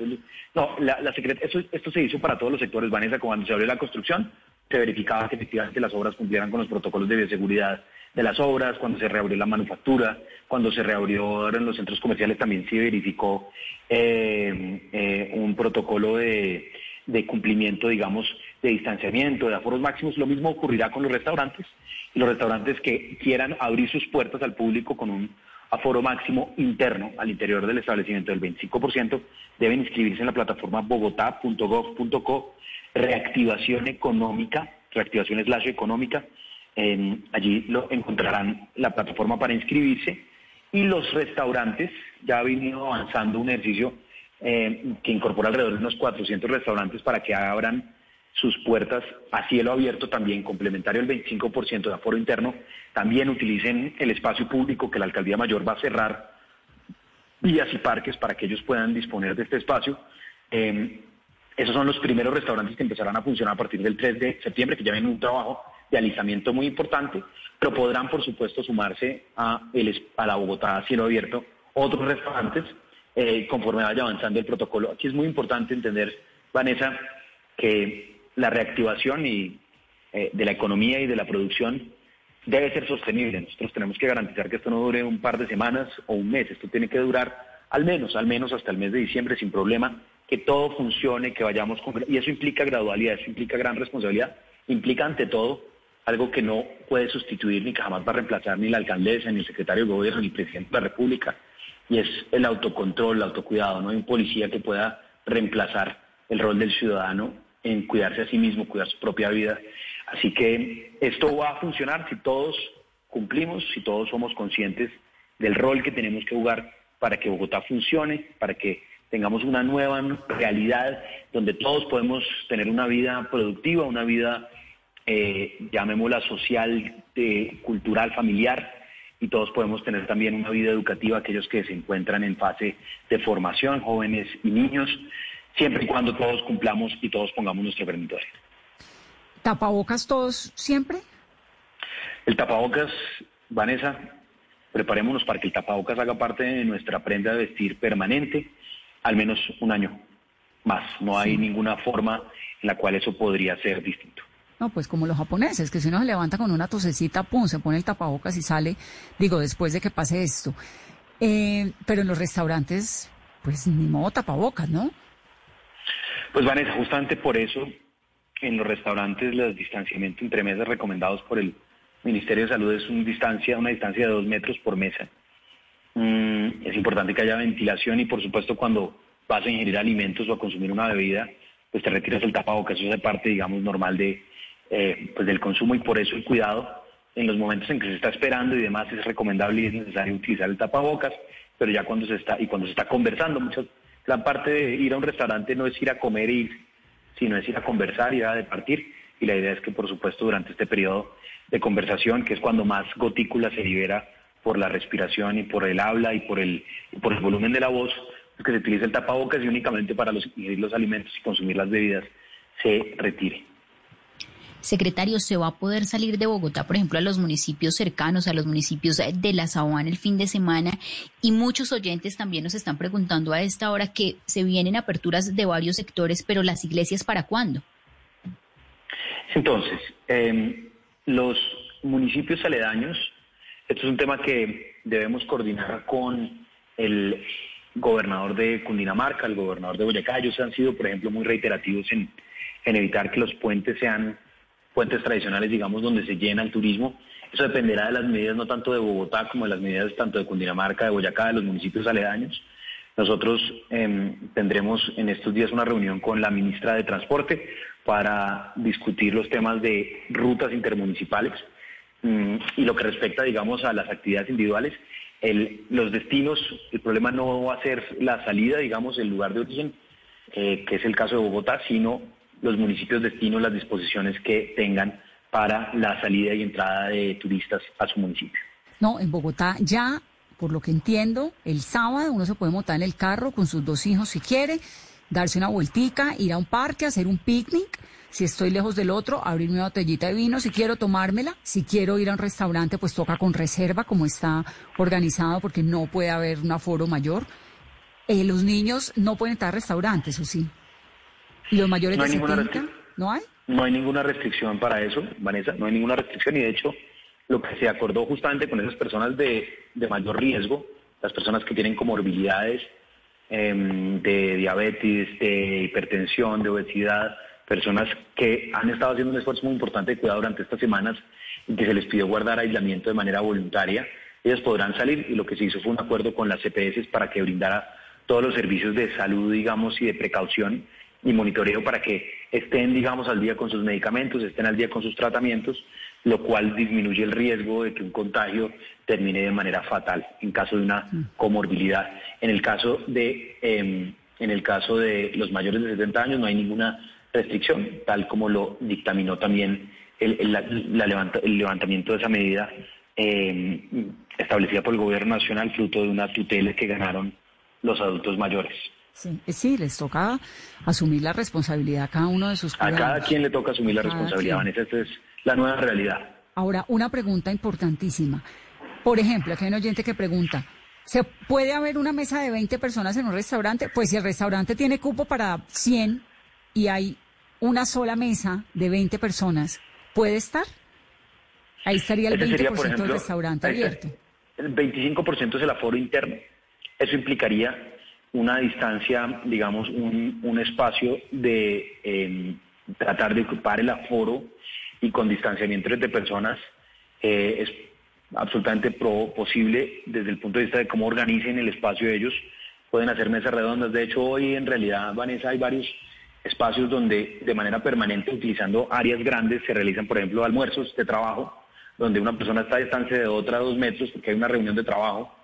Speaker 5: No, la, la esto, esto se hizo para todos los sectores. Vanessa, cuando se abrió la construcción, se verificaba que efectivamente las obras cumplieran con los protocolos de bioseguridad de las obras, cuando se reabrió la manufactura, cuando se reabrieron los centros comerciales también se verificó eh, eh, un protocolo de, cumplimiento, digamos, de distanciamiento, de aforos máximos. Lo mismo ocurrirá con los restaurantes. Los restaurantes que quieran abrir sus puertas al público con un aforo máximo interno al interior del establecimiento del 25%, deben inscribirse en la plataforma bogotá.gov.co, reactivación económica, reactivación slash económica, allí lo encontrarán la plataforma para inscribirse y los restaurantes, ya ha venido avanzando un ejercicio eh, que incorpora alrededor de unos 400 restaurantes para que abran sus puertas a cielo abierto también, complementario al 25% de aforo interno, también utilicen el espacio público que la Alcaldía Mayor va a cerrar, vías y parques para que ellos puedan disponer de este espacio. Eh, esos son los primeros restaurantes que empezarán a funcionar a partir del 3 de septiembre, que ya ven un trabajo de alisamiento muy importante, pero podrán, por supuesto, sumarse a, el, a la Bogotá a cielo abierto otros restaurantes eh, conforme vaya avanzando el protocolo. Aquí es muy importante entender, Vanessa, que la reactivación y, eh, de la economía y de la producción debe ser sostenible. Nosotros tenemos que garantizar que esto no dure un par de semanas o un mes. Esto tiene que durar al menos, al menos hasta el mes de diciembre sin problema, que todo funcione, que vayamos con... Y eso implica gradualidad, eso implica gran responsabilidad, implica ante todo algo que no puede sustituir ni que jamás va a reemplazar ni la alcaldesa, ni el secretario de gobierno, ni el presidente de la República, y es el autocontrol, el autocuidado. No hay un policía que pueda reemplazar el rol del ciudadano en cuidarse a sí mismo, cuidar su propia vida. Así que esto va a funcionar si todos cumplimos, si todos somos conscientes del rol que tenemos que jugar para que Bogotá funcione, para que tengamos una nueva realidad donde todos podemos tener una vida productiva, una vida, eh, llamémosla social, cultural, familiar, y todos podemos tener también una vida educativa, aquellos que se encuentran en fase de formación, jóvenes y niños, siempre y cuando todos cumplamos y todos pongamos nuestro granito
Speaker 3: ¿Tapabocas todos siempre?
Speaker 5: El tapabocas, Vanessa, preparémonos para que el tapabocas haga parte de nuestra prenda de vestir permanente, al menos un año más. No hay ninguna forma en la cual eso podría ser distinto.
Speaker 3: No, pues como los japoneses, que si uno se levanta con una tosecita, pum, se pone el tapabocas y sale, digo, después de que pase esto. Eh, pero en los restaurantes, pues ni modo tapabocas, ¿no?
Speaker 5: Pues Vanessa, justamente por eso en los restaurantes los distanciamientos entre mesas recomendados por el Ministerio de Salud es una distancia, una distancia de dos metros por mesa. Mm, es importante que haya ventilación y por supuesto cuando vas a ingerir alimentos o a consumir una bebida, pues te retiras el tapabocas, eso es parte, digamos, normal de, eh, pues del consumo y por eso el cuidado en los momentos en que se está esperando y demás es recomendable y es necesario utilizar el tapabocas, pero ya cuando se está y cuando se está conversando, muchas la parte de ir a un restaurante no es ir a comer y sino es ir a conversar y a departir y la idea es que por supuesto durante este periodo de conversación, que es cuando más gotícula se libera por la respiración y por el habla y por el por el volumen de la voz, pues que se utilice el tapabocas y únicamente para los, ingerir los alimentos y consumir las bebidas se retire.
Speaker 4: Secretario, ¿se va a poder salir de Bogotá, por ejemplo, a los municipios cercanos, a los municipios de la Sabana el fin de semana? Y muchos oyentes también nos están preguntando a esta hora que se vienen aperturas de varios sectores, pero las iglesias para cuándo?
Speaker 5: Entonces, em, los municipios aledaños, esto es un tema que debemos coordinar con el gobernador de Cundinamarca, el gobernador de Boyacá. Ellos han sido, por ejemplo, muy reiterativos en, en evitar que los puentes sean puentes tradicionales, digamos, donde se llena el turismo. Eso dependerá de las medidas no tanto de Bogotá como de las medidas tanto de Cundinamarca, de Boyacá, de los municipios aledaños. Nosotros em, tendremos en estos días una reunión con la ministra de Transporte para discutir los temas de rutas intermunicipales mm, y lo que respecta, digamos, a las actividades individuales. El, los destinos, el problema no va a ser la salida, digamos, el lugar de origen, eh, que es el caso de Bogotá, sino los municipios destino las disposiciones que tengan para la salida y entrada de turistas a su municipio.
Speaker 3: No, en Bogotá ya, por lo que entiendo, el sábado uno se puede montar en el carro con sus dos hijos si quiere, darse una vueltica, ir a un parque, hacer un picnic. Si estoy lejos del otro, abrir una botellita de vino, si quiero tomármela, si quiero ir a un restaurante, pues toca con reserva, como está organizado, porque no puede haber un aforo mayor. Eh, los niños no pueden estar en restaurantes, ¿o sí? ¿Y los mayores no hay de 70? ¿No hay?
Speaker 5: No hay ninguna restricción para eso, Vanessa, no hay ninguna restricción y de hecho lo que se acordó justamente con esas personas de, mayor riesgo, las personas que tienen comorbilidades em, de diabetes, de hipertensión, de obesidad, personas que han estado haciendo un esfuerzo muy importante de cuidado durante estas semanas y que se les pidió guardar aislamiento de manera voluntaria, ellas podrán salir y lo que se hizo fue un acuerdo con las CPS para que brindara todos los servicios de salud, digamos, y de precaución y monitoreo para que estén, digamos, al día con sus medicamentos, estén al día con sus tratamientos, lo cual disminuye el riesgo de que un contagio termine de manera fatal en caso de una comorbilidad. En el caso de, em, en el caso de los mayores de 70 años no hay ninguna restricción, tal como lo dictaminó también el, el levantamiento de esa medida em, establecida por el Gobierno Nacional, fruto de una tutela que ganaron los adultos mayores.
Speaker 3: Sí, eh, sí, les toca asumir la responsabilidad a cada uno de sus
Speaker 5: cuidados. A cada quien le toca asumir la responsabilidad, Vanessa, esta es la nueva realidad.
Speaker 3: Ahora, una pregunta importantísima. Por ejemplo, aquí hay un oyente que pregunta, ¿se puede haber una mesa de 20 personas en un restaurante? Pues si el restaurante tiene cupo para 100 y hay una sola mesa de 20 personas, ¿puede estar? Ahí estaría el 20% del restaurante abierto.
Speaker 5: El 25% es el aforo interno. Eso implicaría una distancia, digamos, un, espacio de em, tratar de ocupar el aforo y con distanciamiento entre personas eh, es absolutamente posible desde el punto de vista de cómo organicen el espacio de ellos. Pueden hacer mesas redondas. De hecho, hoy en realidad, Vanessa, hay varios espacios donde de manera permanente, utilizando áreas grandes, se realizan, por ejemplo, almuerzos de trabajo, donde una persona está a distancia de otra dos metros porque hay una reunión de trabajo.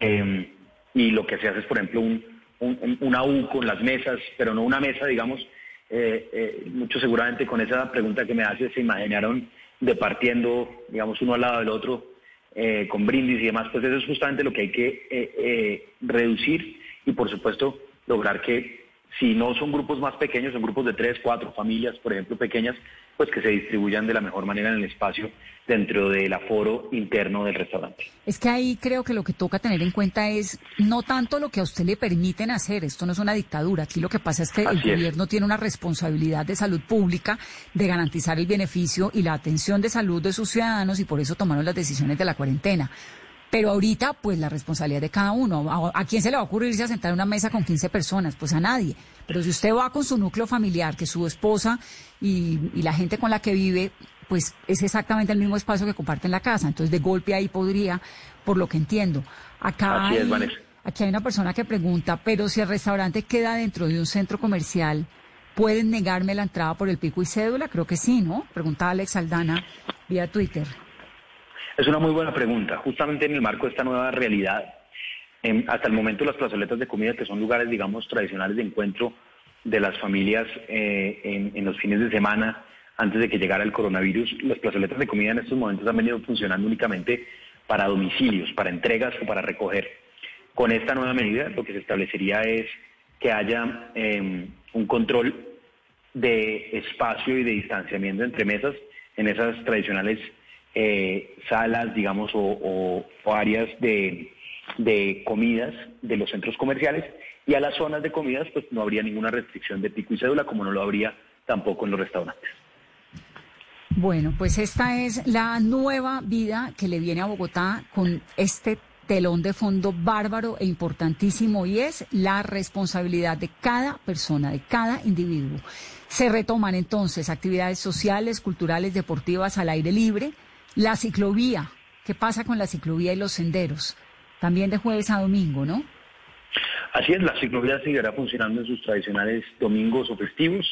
Speaker 5: Em, y lo que se hace es, por ejemplo, un, un, una U con las mesas, pero no una mesa, digamos, eh, eh, muchos seguramente con esa pregunta que me hace se imaginaron departiendo, digamos, uno al lado del otro, eh, con brindis y demás, pues eso es justamente lo que hay que reducir y, por supuesto, lograr que si no son grupos más pequeños, son grupos de tres, cuatro familias, por ejemplo, pequeñas, pues que se distribuyan de la mejor manera en el espacio dentro del aforo interno del restaurante.
Speaker 3: Es que ahí creo que lo que toca tener en cuenta es no tanto lo que a usted le permiten hacer, esto no es una dictadura, aquí lo que pasa es que el gobierno tiene una responsabilidad de salud pública de garantizar el beneficio y la atención de salud de sus ciudadanos y por eso tomaron las decisiones de la cuarentena. Pero ahorita, pues la responsabilidad de cada uno. ¿A, quién se le va a ocurrir irse a sentar en una mesa con 15 personas? Pues a nadie. Pero si usted va con su núcleo familiar, que su esposa y, la gente con la que vive, pues es exactamente el mismo espacio que comparte en la casa. Entonces, de golpe ahí podría, por lo que entiendo. Acá hay, aquí hay una persona que pregunta, pero si el restaurante queda dentro de un centro comercial, ¿pueden negarme la entrada por el pico y cédula? Creo que sí, ¿no? Preguntaba Alex Aldana vía Twitter.
Speaker 5: Es una muy buena pregunta. Justamente en el marco de esta nueva realidad, hasta el momento las plazoletas de comida, que son lugares, digamos, tradicionales de encuentro de las familias eh, en, los fines de semana, antes de que llegara el coronavirus, las plazoletas de comida en estos momentos han venido funcionando únicamente para domicilios, para entregas o para recoger. Con esta nueva medida, lo que se establecería es que haya em, un control de espacio y de distanciamiento entre mesas en esas tradicionales eh, salas, digamos, o, áreas de, comidas de los centros comerciales y a las zonas de comidas pues no habría ninguna restricción de pico y cédula como no lo habría tampoco en los restaurantes.
Speaker 3: Bueno, pues esta es la nueva vida que le viene a Bogotá con este telón de fondo bárbaro e importantísimo y es la responsabilidad de cada persona, de cada individuo. Se retoman entonces actividades sociales, culturales, deportivas al aire libre, la ciclovía, ¿qué pasa con la ciclovía y los senderos? También de jueves a domingo, ¿no?
Speaker 5: Así es, la ciclovía seguirá funcionando en sus tradicionales domingos o festivos.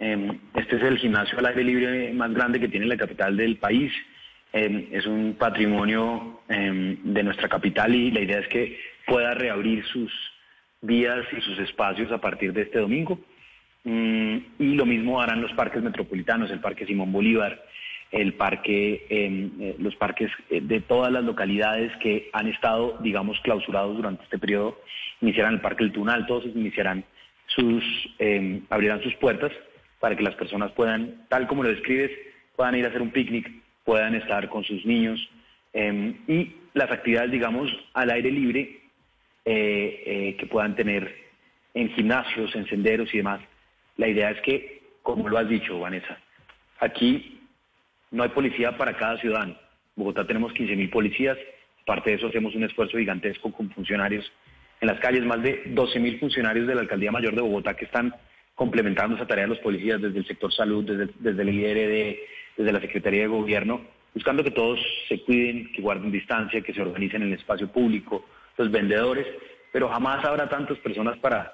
Speaker 5: Em, este es el gimnasio al aire libre más grande que tiene la capital del país. Em, es un patrimonio em, de nuestra capital y la idea es que pueda reabrir sus vías y sus espacios a partir de este domingo. Mm, y lo mismo harán los parques metropolitanos, el Parque Simón Bolívar, el parque, eh, los parques eh, de todas las localidades que han estado, digamos, clausurados durante este periodo, iniciarán el Parque del Tunal, todos iniciarán sus, em, abrirán sus puertas para que las personas puedan, tal como lo describes, puedan ir a hacer un picnic, puedan estar con sus niños em, y las actividades, digamos, al aire libre eh, que puedan tener en gimnasios, en senderos y demás. La idea es que, como lo has dicho, Vanessa, aquí no hay policía para cada ciudadano. En Bogotá tenemos 15.000 policías, parte de eso hacemos un esfuerzo gigantesco con funcionarios en las calles, más de 12.000 funcionarios de la Alcaldía Mayor de Bogotá que están complementando esa tarea de los policías desde el sector salud, desde, desde el IRD, desde la Secretaría de Gobierno, buscando que todos se cuiden, que guarden distancia, que se organicen en el espacio público, los vendedores, pero jamás habrá tantas personas para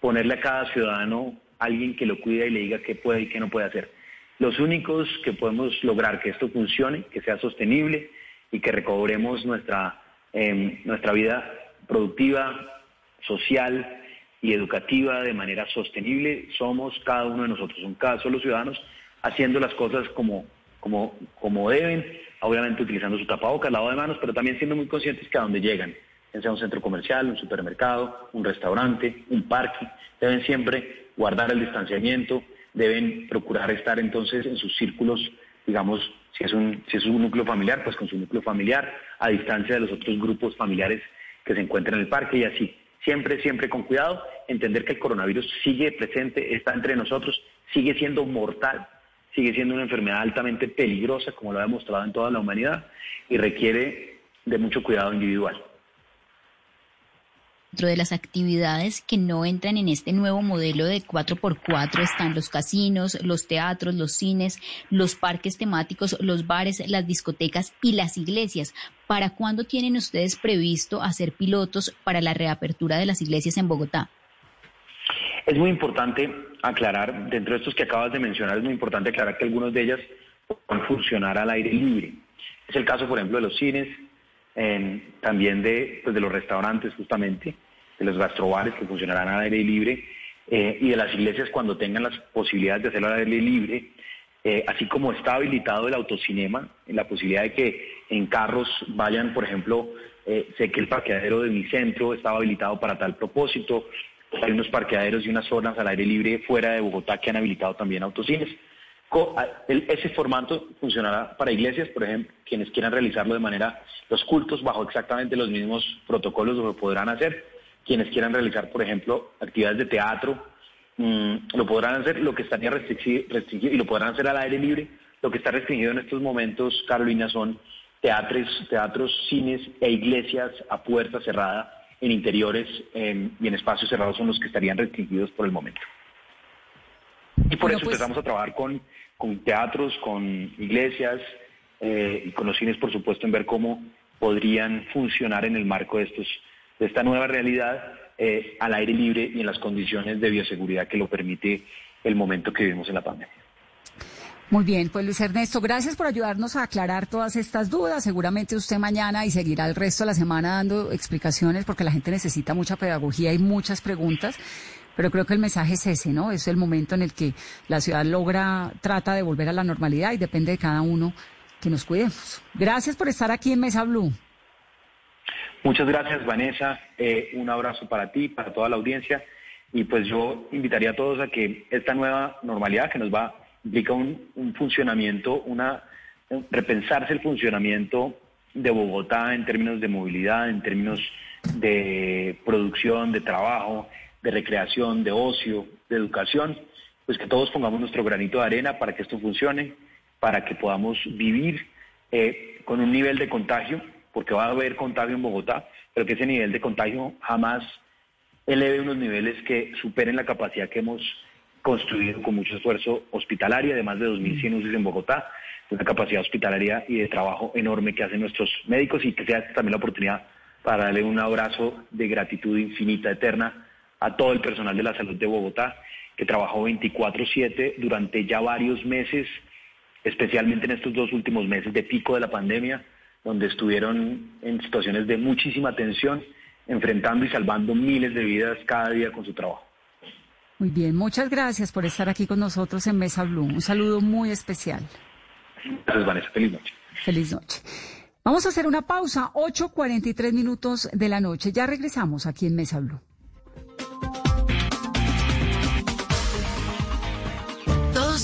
Speaker 5: ponerle a cada ciudadano alguien que lo cuida y le diga qué puede y qué no puede hacer. Los únicos que podemos lograr que esto funcione, que sea sostenible y que recobremos nuestra, em, nuestra vida productiva, social y educativa de manera sostenible, somos cada uno de nosotros, son cada solo ciudadanos haciendo las cosas como, como, como deben, obviamente utilizando su tapabocas, lavado de manos, pero también siendo muy conscientes que a donde llegan, sea un centro comercial, un supermercado, un restaurante, un parque, deben siempre guardar el distanciamiento, deben procurar estar entonces en sus círculos, digamos, si es un, si es un núcleo familiar, pues con su núcleo familiar, a distancia de los otros grupos familiares que se encuentran en el parque y así. Siempre, siempre con cuidado, entender que el coronavirus sigue presente, está entre nosotros, sigue siendo mortal, sigue siendo una enfermedad altamente peligrosa, como lo ha demostrado en toda la humanidad, y requiere de mucho cuidado individual
Speaker 4: dentro de las actividades que no entran en este nuevo modelo de 4x4 están los casinos, los teatros, los cines, los parques temáticos, los bares, las discotecas y las iglesias. ¿Para cuándo tienen ustedes previsto hacer pilotos para la reapertura de las iglesias en Bogotá?
Speaker 5: Es muy importante aclarar, dentro de estos que acabas de mencionar, es muy importante aclarar que algunas de ellas pueden funcionar al aire libre. Es el caso, por ejemplo, de los cines, también de, pues, de los restaurantes justamente, de los gastrobares que funcionarán al aire libre eh, y de las iglesias cuando tengan las posibilidades de hacerlo al aire libre, eh, así como está habilitado el autocinema, en la posibilidad de que en carros vayan, por ejemplo, eh, sé que el parqueadero de mi centro estaba habilitado para tal propósito, hay unos parqueaderos y unas zonas al aire libre fuera de Bogotá que han habilitado también autocines. Ese formato funcionará para iglesias, por ejemplo, quienes quieran realizarlo de manera, los cultos bajo exactamente los mismos protocolos lo podrán hacer quienes quieran realizar, por ejemplo, actividades de teatro, mm, lo podrán hacer, lo que estaría restringido, y lo podrán hacer al aire libre. Lo que está restringido en estos momentos, Carolina, son teatros, teatros, cines e iglesias a puerta cerrada en interiores em, y en espacios cerrados son los que estarían restringidos por el momento. Y por eso pues empezamos a trabajar con, con teatros, con iglesias eh, y con los cines, por supuesto, en ver cómo podrían funcionar en el marco de estos de esta nueva realidad eh, al aire libre y en las condiciones de bioseguridad que lo permite el momento que vivimos en la pandemia.
Speaker 3: Muy bien, pues Luis Ernesto, gracias por ayudarnos a aclarar todas estas dudas. Seguramente usted mañana y seguirá el resto de la semana dando explicaciones porque la gente necesita mucha pedagogía y muchas preguntas. Pero creo que el mensaje es ese, ¿no? Es el momento en el que la ciudad logra, trata de volver a la normalidad y depende de cada uno que nos cuidemos. Gracias por estar aquí en Mesa Blue.
Speaker 5: Muchas gracias, Vanessa. Eh, un abrazo para ti, para toda la audiencia. Y pues yo invitaría a todos a que esta nueva normalidad que nos va implica un, un funcionamiento, una repensarse el funcionamiento de Bogotá en términos de movilidad, en términos de producción, de trabajo, de recreación, de ocio, de educación, pues que todos pongamos nuestro granito de arena para que esto funcione, para que podamos vivir eh, con un nivel de contagio porque va a haber contagio en Bogotá, pero que ese nivel de contagio jamás eleve unos niveles que superen la capacidad que hemos construido con mucho esfuerzo hospitalaria de más de 2.100 UCI en Bogotá, una capacidad hospitalaria y de trabajo enorme que hacen nuestros médicos y que sea también la oportunidad para darle un abrazo de gratitud infinita, eterna a todo el personal de la salud de Bogotá, que trabajó 24/7 durante ya varios meses, especialmente en estos dos últimos meses de pico de la pandemia, donde estuvieron en situaciones de muchísima tensión, enfrentando y salvando miles de vidas cada día con su trabajo.
Speaker 3: Muy bien, muchas gracias por estar aquí con nosotros en Mesa Blue. Un saludo muy especial.
Speaker 5: Gracias, Vanessa. Feliz noche.
Speaker 3: Feliz noche. Vamos a hacer una pausa, 8.43 minutos de la noche. Ya regresamos aquí en Mesa Blue.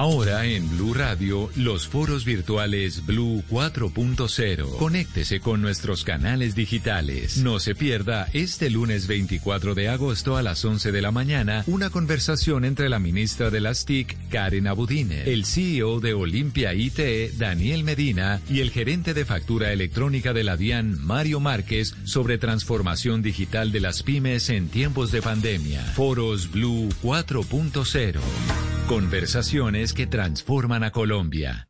Speaker 2: Ahora en Blue Radio, los foros virtuales Blue 4.0. Conéctese con nuestros canales digitales. No se pierda este lunes 24 de agosto a las 11 de la mañana una conversación entre la ministra de las TIC, Karen Abudine, el CEO de Olimpia IT, Daniel Medina, y el gerente de factura electrónica de la DIAN, Mario Márquez, sobre transformación digital de las pymes en tiempos de pandemia. Foros Blue 4.0. Conversaciones que transforman a Colombia.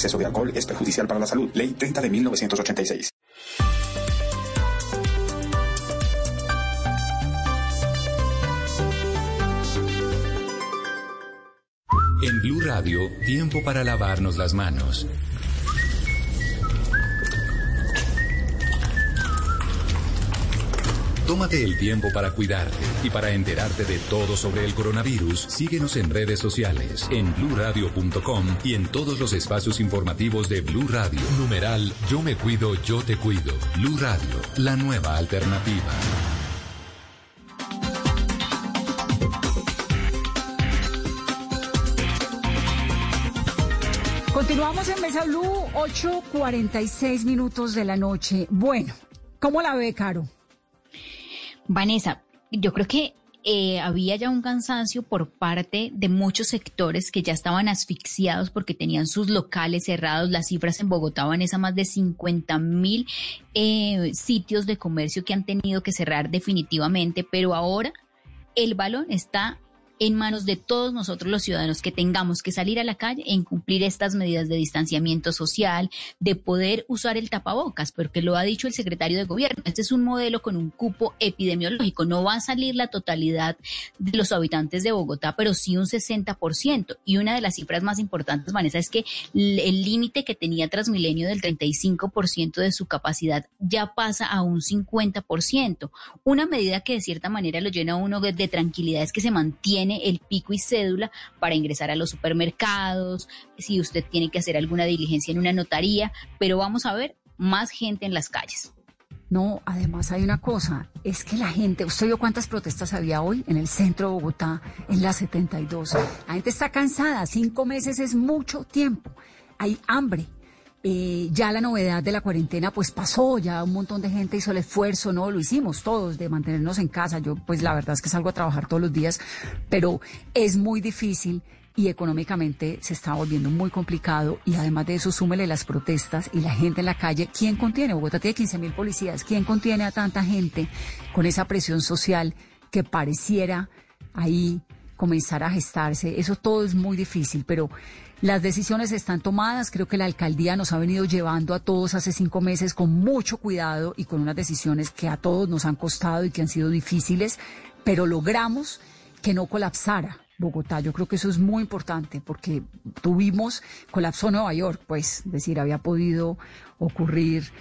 Speaker 6: exceso de alcohol es perjudicial para la salud. Ley 30 de 1986.
Speaker 2: En Blue Radio, tiempo para lavarnos las manos. Tómate el tiempo para cuidarte y para enterarte de todo sobre el coronavirus. Síguenos en redes sociales, en bluradio.com y en todos los espacios informativos de Blue Radio. Numeral Yo me cuido, yo te cuido. Blue Radio, la nueva alternativa.
Speaker 3: Continuamos en Mesa Blue, 8.46 minutos de la noche. Bueno, ¿cómo la ve, Caro?
Speaker 4: Vanessa, yo creo que eh, había ya un cansancio por parte de muchos sectores que ya estaban asfixiados porque tenían sus locales cerrados. Las cifras en Bogotá van a más de 50 mil eh, sitios de comercio que han tenido que cerrar definitivamente, pero ahora el balón está en manos de todos nosotros los ciudadanos que tengamos que salir a la calle en cumplir estas medidas de distanciamiento social, de poder usar el tapabocas, porque lo ha dicho el secretario de gobierno. Este es un modelo con un cupo epidemiológico. No va a salir la totalidad de los habitantes de Bogotá, pero sí un 60%. Y una de las cifras más importantes, Vanessa, es que el límite que tenía Transmilenio del 35% de su capacidad ya pasa a un 50%. Una medida que de cierta manera lo llena a uno de, de tranquilidad es que se mantiene el pico y cédula para ingresar a los supermercados, si usted tiene que hacer alguna diligencia en una notaría, pero vamos a ver más gente en las calles.
Speaker 3: No, además hay una cosa, es que la gente, ¿usted vio cuántas protestas había hoy en el centro de Bogotá, en la 72? La gente está cansada, cinco meses es mucho tiempo, hay hambre, eh, ya la novedad de la cuarentena pues pasó, ya un montón de gente hizo el esfuerzo, ¿no? Lo hicimos todos de mantenernos en casa. Yo pues la verdad es que salgo a trabajar todos los días, pero es muy difícil y económicamente se está volviendo muy complicado y además de eso súmele las protestas y la gente en la calle. ¿Quién contiene? Bogotá tiene 15 mil policías. ¿Quién contiene a tanta gente con esa presión social que pareciera ahí comenzar a gestarse? Eso todo es muy difícil, pero las decisiones están tomadas. Creo que la alcaldía nos ha venido llevando a todos hace cinco meses con mucho cuidado y con unas decisiones que a todos nos han costado y que han sido difíciles, pero logramos que no colapsara. Bogotá. Yo creo que eso es muy importante porque tuvimos, colapsó Nueva York, pues, es decir, había podido ocurrir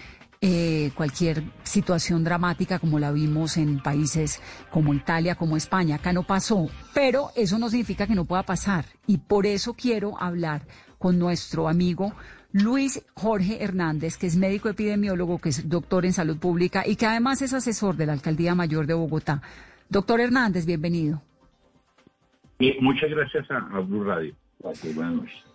Speaker 3: eh, cualquier situación dramática como la vimos en países como Italia, como España. Acá no pasó, pero eso no significa que no pueda pasar. Y por eso quiero hablar con nuestro amigo Luis Jorge Hernández, que es médico epidemiólogo, que es doctor en salud pública y que además es asesor de la Alcaldía Mayor de Bogotá. Doctor Hernández, bienvenido.
Speaker 7: muchas gracias a, Blue Radio.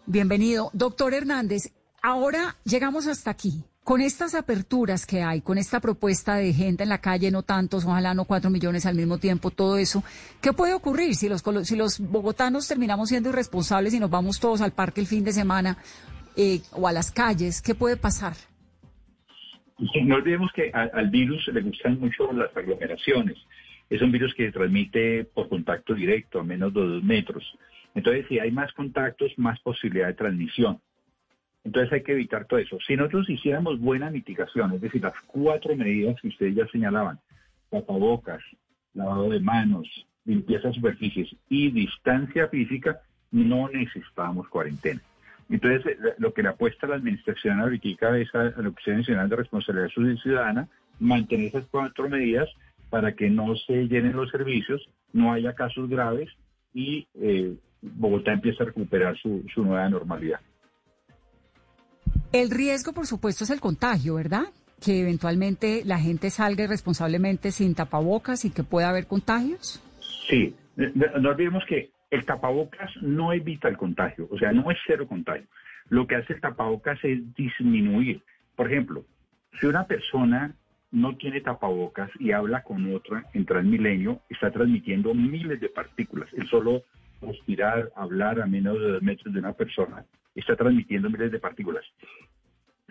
Speaker 3: Bienvenido. Doctor Hernández, ahora llegamos hasta aquí con estas aperturas que hay, con esta propuesta de gente en la calle, no tantos, ojalá no cuatro millones al mismo tiempo, todo eso, ¿qué puede ocurrir si los, si los bogotanos terminamos siendo irresponsables y nos vamos todos al parque el fin de semana eh, o a las calles? ¿Qué puede pasar?
Speaker 7: No olvidemos que al virus le gustan mucho las aglomeraciones. Es un virus que se transmite por contacto directo, a menos de dos metros. Entonces, si hay más contactos, más posibilidad de transmisión. Entonces hay que evitar todo eso. Si nosotros hiciéramos buena mitigación, es decir, las cuatro medidas que ustedes ya señalaban, tapabocas, lavado de manos, limpieza de superficies y distancia física, no necesitábamos cuarentena. Entonces, eh, lo que le apuesta la administración ahorita es a la Oficina Nacional de Responsabilidad Ciudadana mantener esas cuatro medidas para que no se llenen los servicios, no haya casos graves y eh, Bogotá empiece a recuperar su nueva normalidad.
Speaker 3: El riesgo, por supuesto, es el contagio, ¿verdad? Que eventualmente la gente salga irresponsablemente sin tapabocas y que pueda haber contagios.
Speaker 7: Sí, no olvidemos que el tapabocas no evita el contagio, o sea, no es cero contagio. Lo que hace el tapabocas es disminuir. Por ejemplo, si una persona no tiene tapabocas y habla con otra en Transmilenio, está transmitiendo miles de partículas. El solo respirar, hablar a menos de dos metros de una persona, está transmitiendo miles de partículas.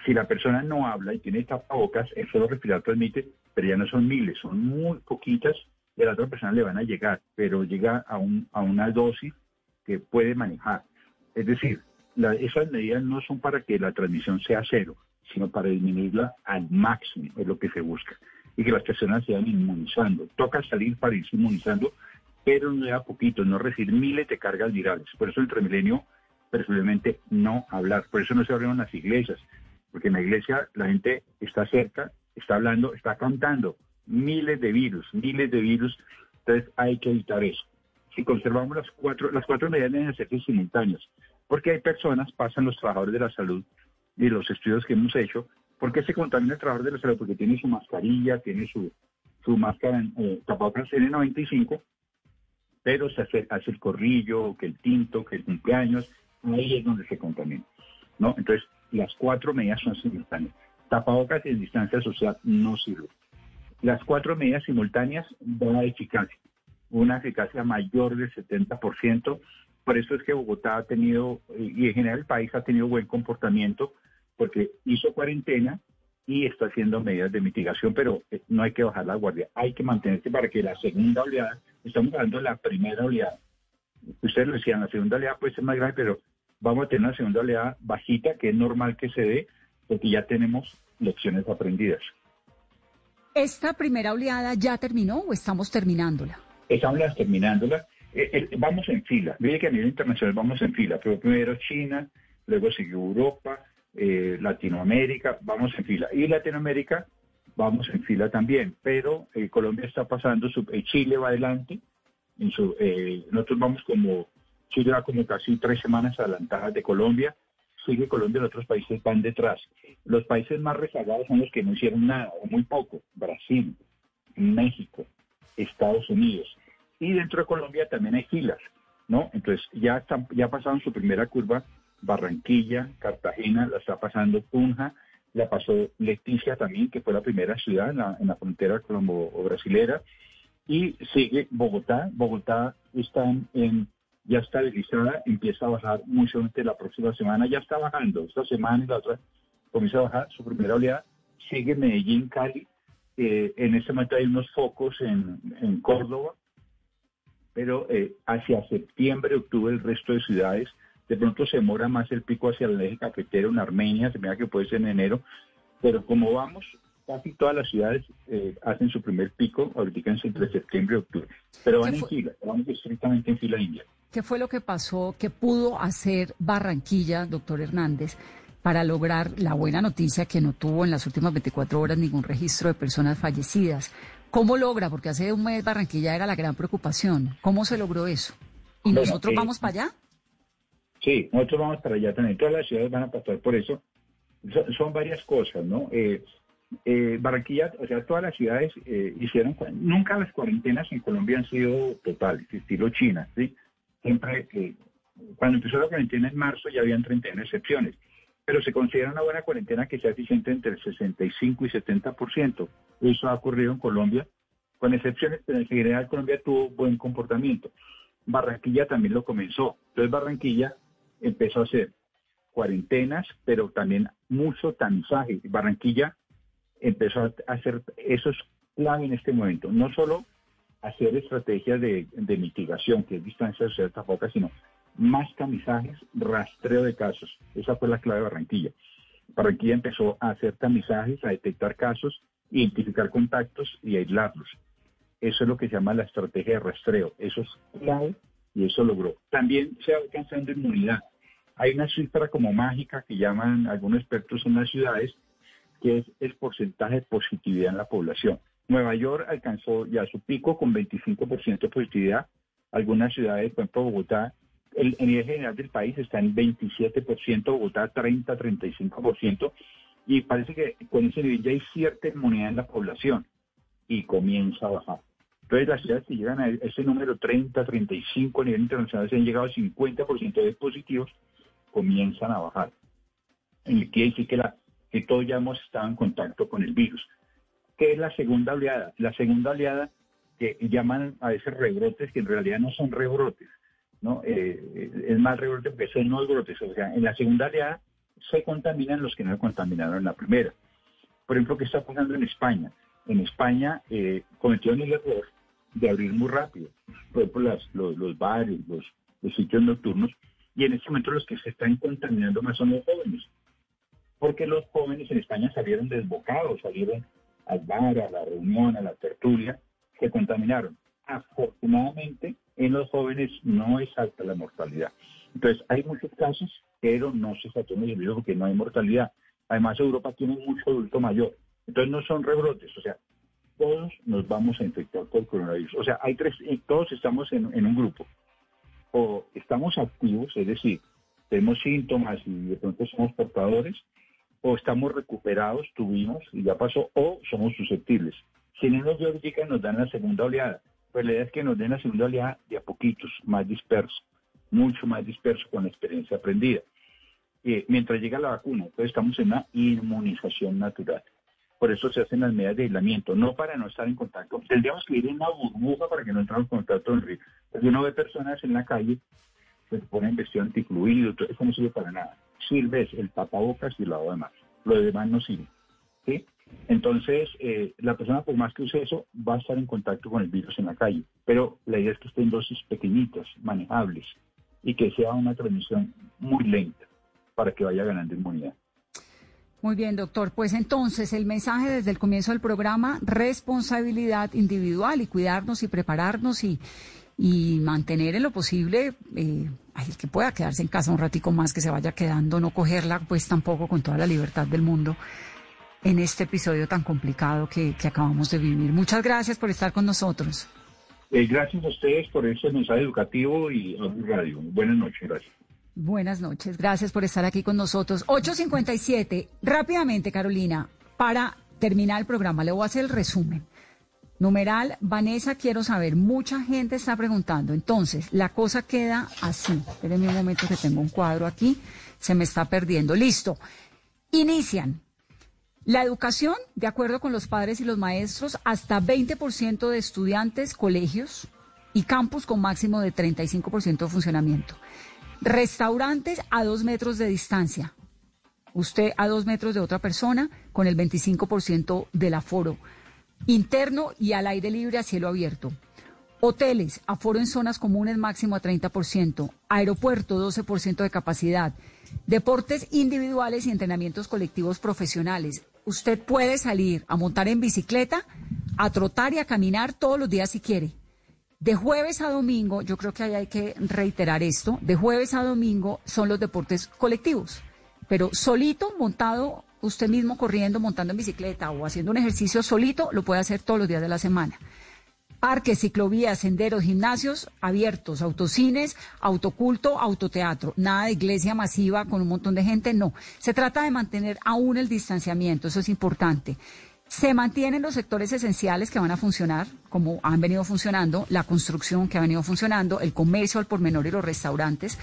Speaker 7: Si la persona no habla y tiene tapabocas, el solo respirar transmite, pero ya no son miles, son muy poquitas y a la otra persona le van a llegar, pero llega a, un, a una dosis que puede manejar. Es decir, esas medidas no son para que la transmisión sea cero, sino para disminuirla al máximo, es lo que se busca. Y que las personas se vayan inmunizando. Toca salir para irse inmunizando, pero no da poquito, no recibir miles de cargas virales. Por eso entre milenio, preferiblemente no hablar. Por eso no se abren las iglesias, porque en la iglesia la gente está cerca, está hablando, está cantando, miles de virus, miles de virus, entonces hay que evitar eso. Si conservamos las cuatro, las cuatro medidas deben ser simultáneas, porque hay personas, pasan los trabajadores de la salud y los estudios que hemos hecho, ¿por qué se contamina el trabajador de la salud? Porque tiene su mascarilla, tiene su, su máscara eh, tapabocas N95, pero se hace, hace el corrillo, que el tinto, que el cumpleaños, ahí es donde se contamina. ¿no? Entonces, las cuatro medidas son simultáneas. Tapabocas en distancia social no sirve. Las cuatro medidas simultáneas dan eficacia, una eficacia mayor del 70%. Por eso es que Bogotá ha tenido, y en general el país ha tenido buen comportamiento, porque hizo cuarentena y está haciendo medidas de mitigación, pero eh, no hay que bajar la guardia, hay que mantenerse para que la segunda oleada, estamos hablando de la primera oleada, ustedes lo decían, la segunda oleada puede ser más grave, pero vamos a tener una segunda oleada bajita, que es normal que se dé, porque ya tenemos lecciones aprendidas.
Speaker 3: ¿Esta primera oleada ya terminó o estamos terminándola?
Speaker 7: Estamos terminándola. Eh, eh, vamos en fila. Mire que a nivel internacional vamos en fila. Pero primero China, luego sigue Europa, eh, Latinoamérica, vamos en fila. Y Latinoamérica vamos en fila también. Pero Colombia está pasando, su, Chile va adelante. En su, nosotros vamos como, Chile va como casi tres semanas adelantadas de Colombia sigue Colombia y otros países van detrás. Los países más rezagados son los que no hicieron nada o muy poco. Brasil, México, Estados Unidos. Y dentro de Colombia también hay filas, ¿no? Entonces ya, están, ya pasaron su primera curva Barranquilla, Cartagena, la está pasando Punja, la pasó Leticia también, que fue la primera ciudad en la, en frontera colombo-brasilera. Y sigue Bogotá. Bogotá está en ya está deslizada, empieza a bajar muy solamente la próxima semana, ya está bajando, esta semana y la otra comienza a bajar su primera oleada, sigue Medellín, Cali, eh, en este momento hay unos focos en, Córdoba, pero eh, hacia septiembre, octubre el resto de ciudades, de pronto se demora más el pico hacia el eje cafetero en Armenia, se mira que puede ser en enero, pero como vamos, casi todas las ciudades eh, hacen su primer pico ahorita entre septiembre y octubre, pero van en fila, vamos estrictamente en fila india.
Speaker 3: ¿Qué fue lo que pasó? ¿Qué pudo hacer Barranquilla, doctor Hernández, para lograr la buena noticia que no tuvo en las últimas 24 horas ningún registro de personas fallecidas? ¿Cómo logra? Porque hace un mes Barranquilla era la gran preocupación. ¿Cómo se logró eso? ¿Y nosotros eh, vamos para allá?
Speaker 7: Sí, nosotros vamos para allá también. Todas las ciudades van a pasar por eso. Son, varias cosas, ¿no? Eh, eh, Barranquilla, o sea, todas las ciudades hicieron, nunca las cuarentenas en Colombia han sido totales, estilo China, ¿sí? siempre, eh, cuando empezó la cuarentena en marzo ya habían 31 excepciones, pero se considera una buena cuarentena que sea eficiente entre el 65 y 70%. Eso ha ocurrido en Colombia, con excepciones, pero en general Colombia tuvo buen comportamiento. Barranquilla también lo comenzó. Entonces Barranquilla empezó a hacer cuarentenas, pero también mucho tamizaje. Barranquilla empezó a hacer, eso es clave en este momento, no solo hacer estrategias de, mitigación, que es distancia de cierta poca, sino más tamizajes, rastreo de casos. Esa fue la clave de Barranquilla. Barranquilla empezó a hacer tamizajes, a detectar casos, identificar contactos y aislarlos. Eso es lo que se llama la estrategia de rastreo. Eso es clave y eso logró. También se va alcanzando inmunidad. Hay una cifra como mágica que llaman algunos expertos en las ciudades, que es el porcentaje de positividad en la población. Nueva York alcanzó ya su pico con 25% de positividad. Algunas ciudades, por ejemplo Bogotá, el, nivel general del país está en 27%, Bogotá 30, 35%, y parece que con ese nivel ya hay cierta inmunidad en la población y comienza a bajar. Entonces las ciudades que llegan a ese número 30, 35 a nivel internacional se han llegado al 50% de positivos, comienzan a bajar. Y quiere decir que, la, que todos ya hemos estado en contacto con el virus. ¿Qué es la segunda oleada? La segunda oleada que llaman a veces rebrotes, que en realidad no son rebrotes, ¿no? Eh, es más rebrote porque son no brotes. O sea, en la segunda oleada se contaminan los que no se contaminaron en la primera. Por ejemplo, ¿qué está pasando en España? En España eh, cometieron el error de abrir muy rápido. Por ejemplo, los, los bares, los, los sitios nocturnos, y en este momento los que se están contaminando más son los jóvenes. Porque los jóvenes en España salieron desbocados, salieron al bar, a la reunión, a la tertulia, se contaminaron. Afortunadamente, en los jóvenes no es alta la mortalidad. Entonces, hay muchos casos, pero no se satúan el virus porque no hay mortalidad. Además, Europa tiene mucho adulto mayor. Entonces, no son rebrotes. O sea, todos nos vamos a infectar por coronavirus. O sea, hay tres, todos estamos en, en un grupo. O estamos activos, es decir, tenemos síntomas y de pronto somos portadores, o estamos recuperados, tuvimos y ya pasó, o somos susceptibles. Si no nos diagnostican, nos dan la segunda oleada. Pues la idea es que nos den la segunda oleada de a poquitos, más disperso, mucho más disperso con la experiencia aprendida. Mientras llega la vacuna, entonces estamos en una inmunización natural. Por eso se hacen las medidas de aislamiento, no para no estar en contacto. Tendríamos que vivir en una burbuja para que no entremos en contacto con el virus. Porque uno ve personas en la calle se ponen vestido anticluido, eso no sirve para nada sirve el tapabocas y el lavado de manos. Lo demás no sirve. ¿sí? Entonces, eh, la persona, por más que use eso, va a estar en contacto con el virus en la calle. Pero la idea es que esté en dosis pequeñitas, manejables, y que sea una transmisión muy lenta para que vaya ganando inmunidad.
Speaker 3: Muy bien, doctor. Pues entonces, el mensaje desde el comienzo del programa, responsabilidad individual y cuidarnos y prepararnos y, y mantener en lo posible, eh, el que pueda quedarse en casa un ratico más, que se vaya quedando, no cogerla pues tampoco con toda la libertad del mundo en este episodio tan complicado que, acabamos de vivir. Muchas gracias por estar con nosotros.
Speaker 7: Eh, gracias a ustedes por ese mensaje educativo y a radio. Buenas noches, gracias.
Speaker 3: Buenas noches, gracias por estar aquí con nosotros. 8.57, rápidamente Carolina, para terminar el programa, le voy a hacer el resumen. Numeral, Vanessa, quiero saber, mucha gente está preguntando. Entonces, la cosa queda así. Espérenme un momento que tengo un cuadro aquí. Se me está perdiendo. Listo. Inician. La educación, de acuerdo con los padres y los maestros, hasta 20% de estudiantes, colegios y campus con máximo de 35% de funcionamiento. Restaurantes a dos metros de distancia. Usted a dos metros de otra persona con el 25% del aforo interno y al aire libre a cielo abierto. Hoteles, aforo en zonas comunes máximo a 30%, aeropuerto 12% de capacidad, deportes individuales y entrenamientos colectivos profesionales. Usted puede salir a montar en bicicleta, a trotar y a caminar todos los días si quiere. De jueves a domingo, yo creo que ahí hay que reiterar esto, de jueves a domingo son los deportes colectivos, pero solito, montado usted mismo corriendo, montando en bicicleta o haciendo un ejercicio solito, lo puede hacer todos los días de la semana. Parques, ciclovías, senderos, gimnasios abiertos, autocines, autoculto, autoteatro. Nada de iglesia masiva con un montón de gente, no. Se trata de mantener aún el distanciamiento, eso es importante. Se mantienen los sectores esenciales que van a funcionar, como han venido funcionando, la construcción que ha venido funcionando, el comercio al por menor y los restaurantes.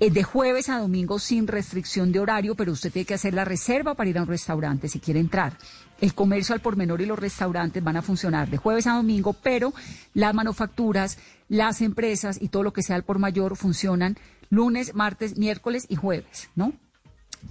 Speaker 3: Es de jueves a domingo sin restricción de horario, pero usted tiene que hacer la reserva para ir a un restaurante si quiere entrar. El comercio al por menor y los restaurantes van a funcionar de jueves a domingo, pero las manufacturas, las empresas y todo lo que sea al por mayor funcionan lunes, martes, miércoles y jueves, ¿no?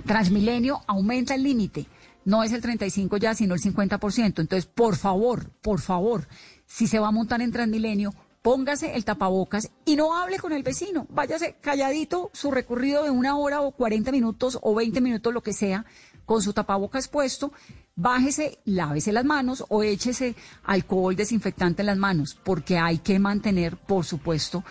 Speaker 3: Transmilenio aumenta el límite. No es el 35 ya, sino el 50%. Entonces, por favor, por favor, si se va a montar en Transmilenio, póngase el tapabocas y no hable con el vecino. Váyase calladito su recorrido de una hora o 40 minutos o 20 minutos, lo que sea, con su tapabocas puesto. Bájese, lávese las manos o échese alcohol desinfectante en las manos, porque hay que mantener, por supuesto,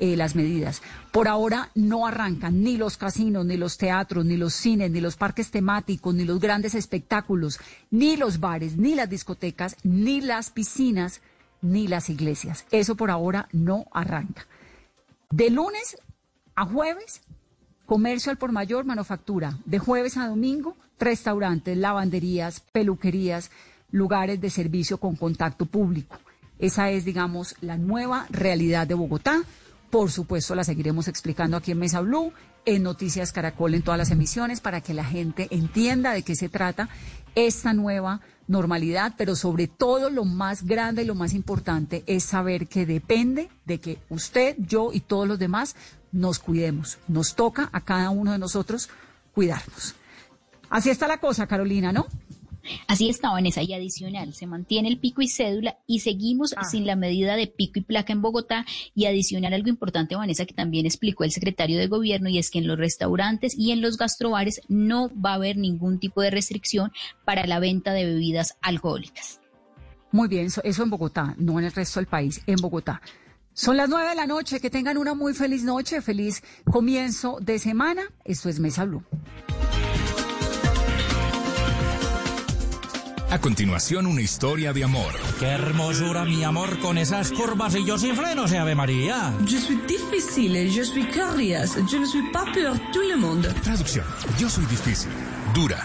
Speaker 3: eh, las medidas. Por ahora no arrancan ni los casinos, ni los teatros, ni los cines, ni los parques temáticos, ni los grandes espectáculos, ni los bares, ni las discotecas, ni las piscinas, ni las iglesias. Eso por ahora no arranca. De lunes a jueves, comercio al por mayor, manufactura. De jueves a domingo, restaurantes, lavanderías, peluquerías, lugares de servicio con contacto público. Esa es, digamos, la nueva realidad de Bogotá. Por supuesto, la seguiremos explicando aquí en Mesa Blue, en Noticias Caracol, en todas las emisiones, para que la gente entienda de qué se trata esta nueva normalidad, pero sobre todo lo más grande y lo más importante es saber que depende de que usted, yo y todos los demás nos cuidemos. Nos toca a cada uno de nosotros cuidarnos. Así está la cosa, Carolina, ¿no?
Speaker 4: Así está, Vanessa, y adicional, se mantiene el pico y cédula y seguimos ah. sin la medida de pico y placa en Bogotá. Y adicional, algo importante, Vanessa, que también explicó el secretario de gobierno, y es que en los restaurantes y en los gastrobares no va a haber ningún tipo de restricción para la venta de bebidas alcohólicas.
Speaker 3: Muy bien, eso, eso en Bogotá, no en el resto del país, en Bogotá. Son las nueve de la noche, que tengan una muy feliz noche, feliz comienzo de semana. Esto es Mesa Blue.
Speaker 8: A continuación, una historia de amor.
Speaker 9: Qué hermosura, mi amor, con esas curvas y yo sin frenos, ¿eh, Ave María.
Speaker 10: Yo soy difícil, yo soy curiosa, yo ne suis pas peur, tout le monde.
Speaker 8: Traducción, yo soy difícil, dura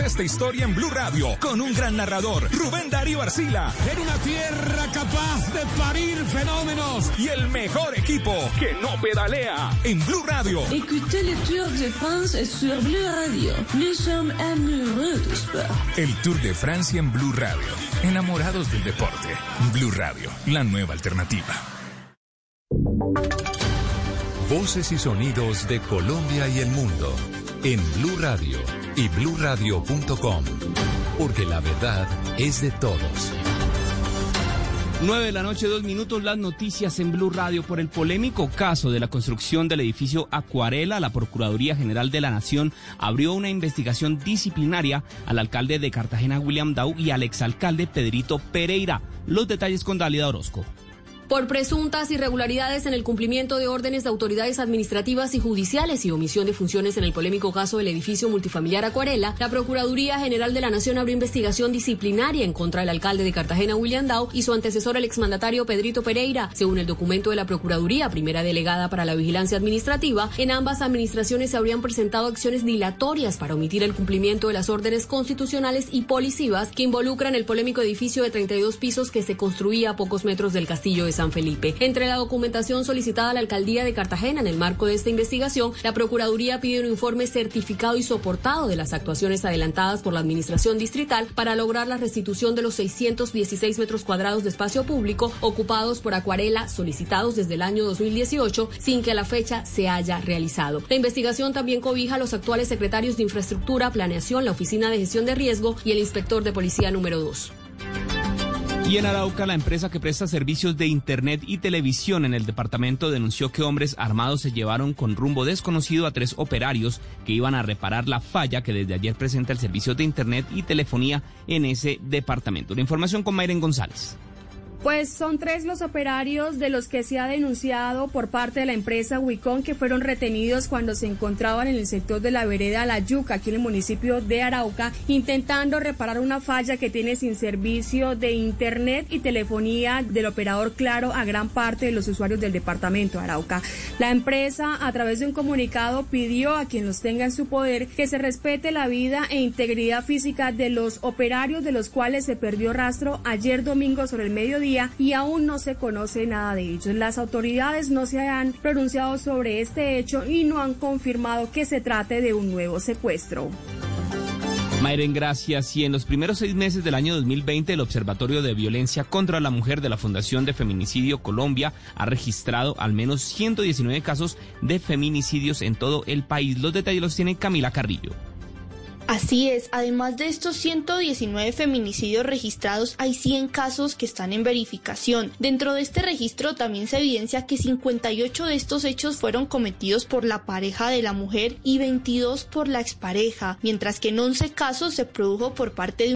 Speaker 8: esta historia en Blue Radio con un gran narrador, Rubén Darío Arcila.
Speaker 11: En una tierra capaz de parir fenómenos.
Speaker 8: Y el mejor equipo que no pedalea en Blue Radio.
Speaker 10: Écoutez le Tour de France sur Blue Radio. Nous sommes amoureux du sport.
Speaker 8: El Tour de Francia en Blue Radio. Enamorados del deporte. Blue Radio, la nueva alternativa.
Speaker 2: Voces y sonidos de Colombia y el mundo en Blue Radio y bluradio.com, porque la verdad es de todos.
Speaker 12: 9 de la noche, dos minutos, las noticias en Blue Radio por el polémico caso de la construcción del edificio Acuarela. La Procuraduría General de la Nación abrió una investigación disciplinaria al alcalde de Cartagena, William Dow, y al exalcalde Pedrito Pereira. Los detalles con Dalida Orozco
Speaker 13: por presuntas irregularidades en el cumplimiento de órdenes de autoridades administrativas y judiciales y omisión de funciones en el polémico caso del edificio multifamiliar Acuarela, la Procuraduría General de la Nación abrió investigación disciplinaria en contra del alcalde de Cartagena, William Dow, y su antecesor, el exmandatario Pedrito Pereira. Según el documento de la Procuraduría, primera delegada para la vigilancia administrativa, en ambas administraciones se habrían presentado acciones dilatorias para omitir el cumplimiento de las órdenes constitucionales y policivas que involucran el polémico edificio de 32 pisos que se construía a pocos metros del castillo de San Felipe. Entre la documentación solicitada a la alcaldía de Cartagena en el marco de esta investigación, la Procuraduría pide un informe certificado y soportado de las actuaciones adelantadas por la Administración Distrital para lograr la restitución de los 616 metros cuadrados de espacio público ocupados por Acuarela solicitados desde el año 2018 sin que la fecha se haya realizado. La investigación también cobija a los actuales secretarios de Infraestructura, Planeación, la Oficina de Gestión de Riesgo y el inspector de Policía número 2.
Speaker 12: Y en Arauca, la empresa que presta servicios de Internet y televisión en el departamento denunció que hombres armados se llevaron con rumbo desconocido a tres operarios que iban a reparar la falla que desde ayer presenta el servicio de Internet y telefonía en ese departamento. La información con Mayren González.
Speaker 14: Pues son tres los operarios de los que se ha denunciado por parte de la empresa Wicon que fueron retenidos cuando se encontraban en el sector de la vereda La Yuca, aquí en el municipio de Arauca, intentando reparar una falla que tiene sin servicio de internet y telefonía del operador Claro a gran parte de los usuarios del departamento de Arauca. La empresa, a través de un comunicado, pidió a quien los tenga en su poder que se respete la vida e integridad física de los operarios de los cuales se perdió rastro ayer domingo sobre el mediodía y aún no se conoce nada de ellos. Las autoridades no se han pronunciado sobre este hecho y no han confirmado que se trate de un nuevo secuestro.
Speaker 12: Mayren, gracias. Y en los primeros seis meses del año 2020, el Observatorio de Violencia contra la Mujer de la Fundación de Feminicidio Colombia ha registrado al menos 119 casos de feminicidios en todo el país. Los detalles los tiene Camila Carrillo.
Speaker 15: Así es, además de estos 119 feminicidios registrados, hay 100 casos que están en verificación. Dentro de este registro también se evidencia que 58 de estos hechos fueron cometidos por la pareja de la mujer y 22 por la expareja, mientras que en 11 casos se produjo por parte de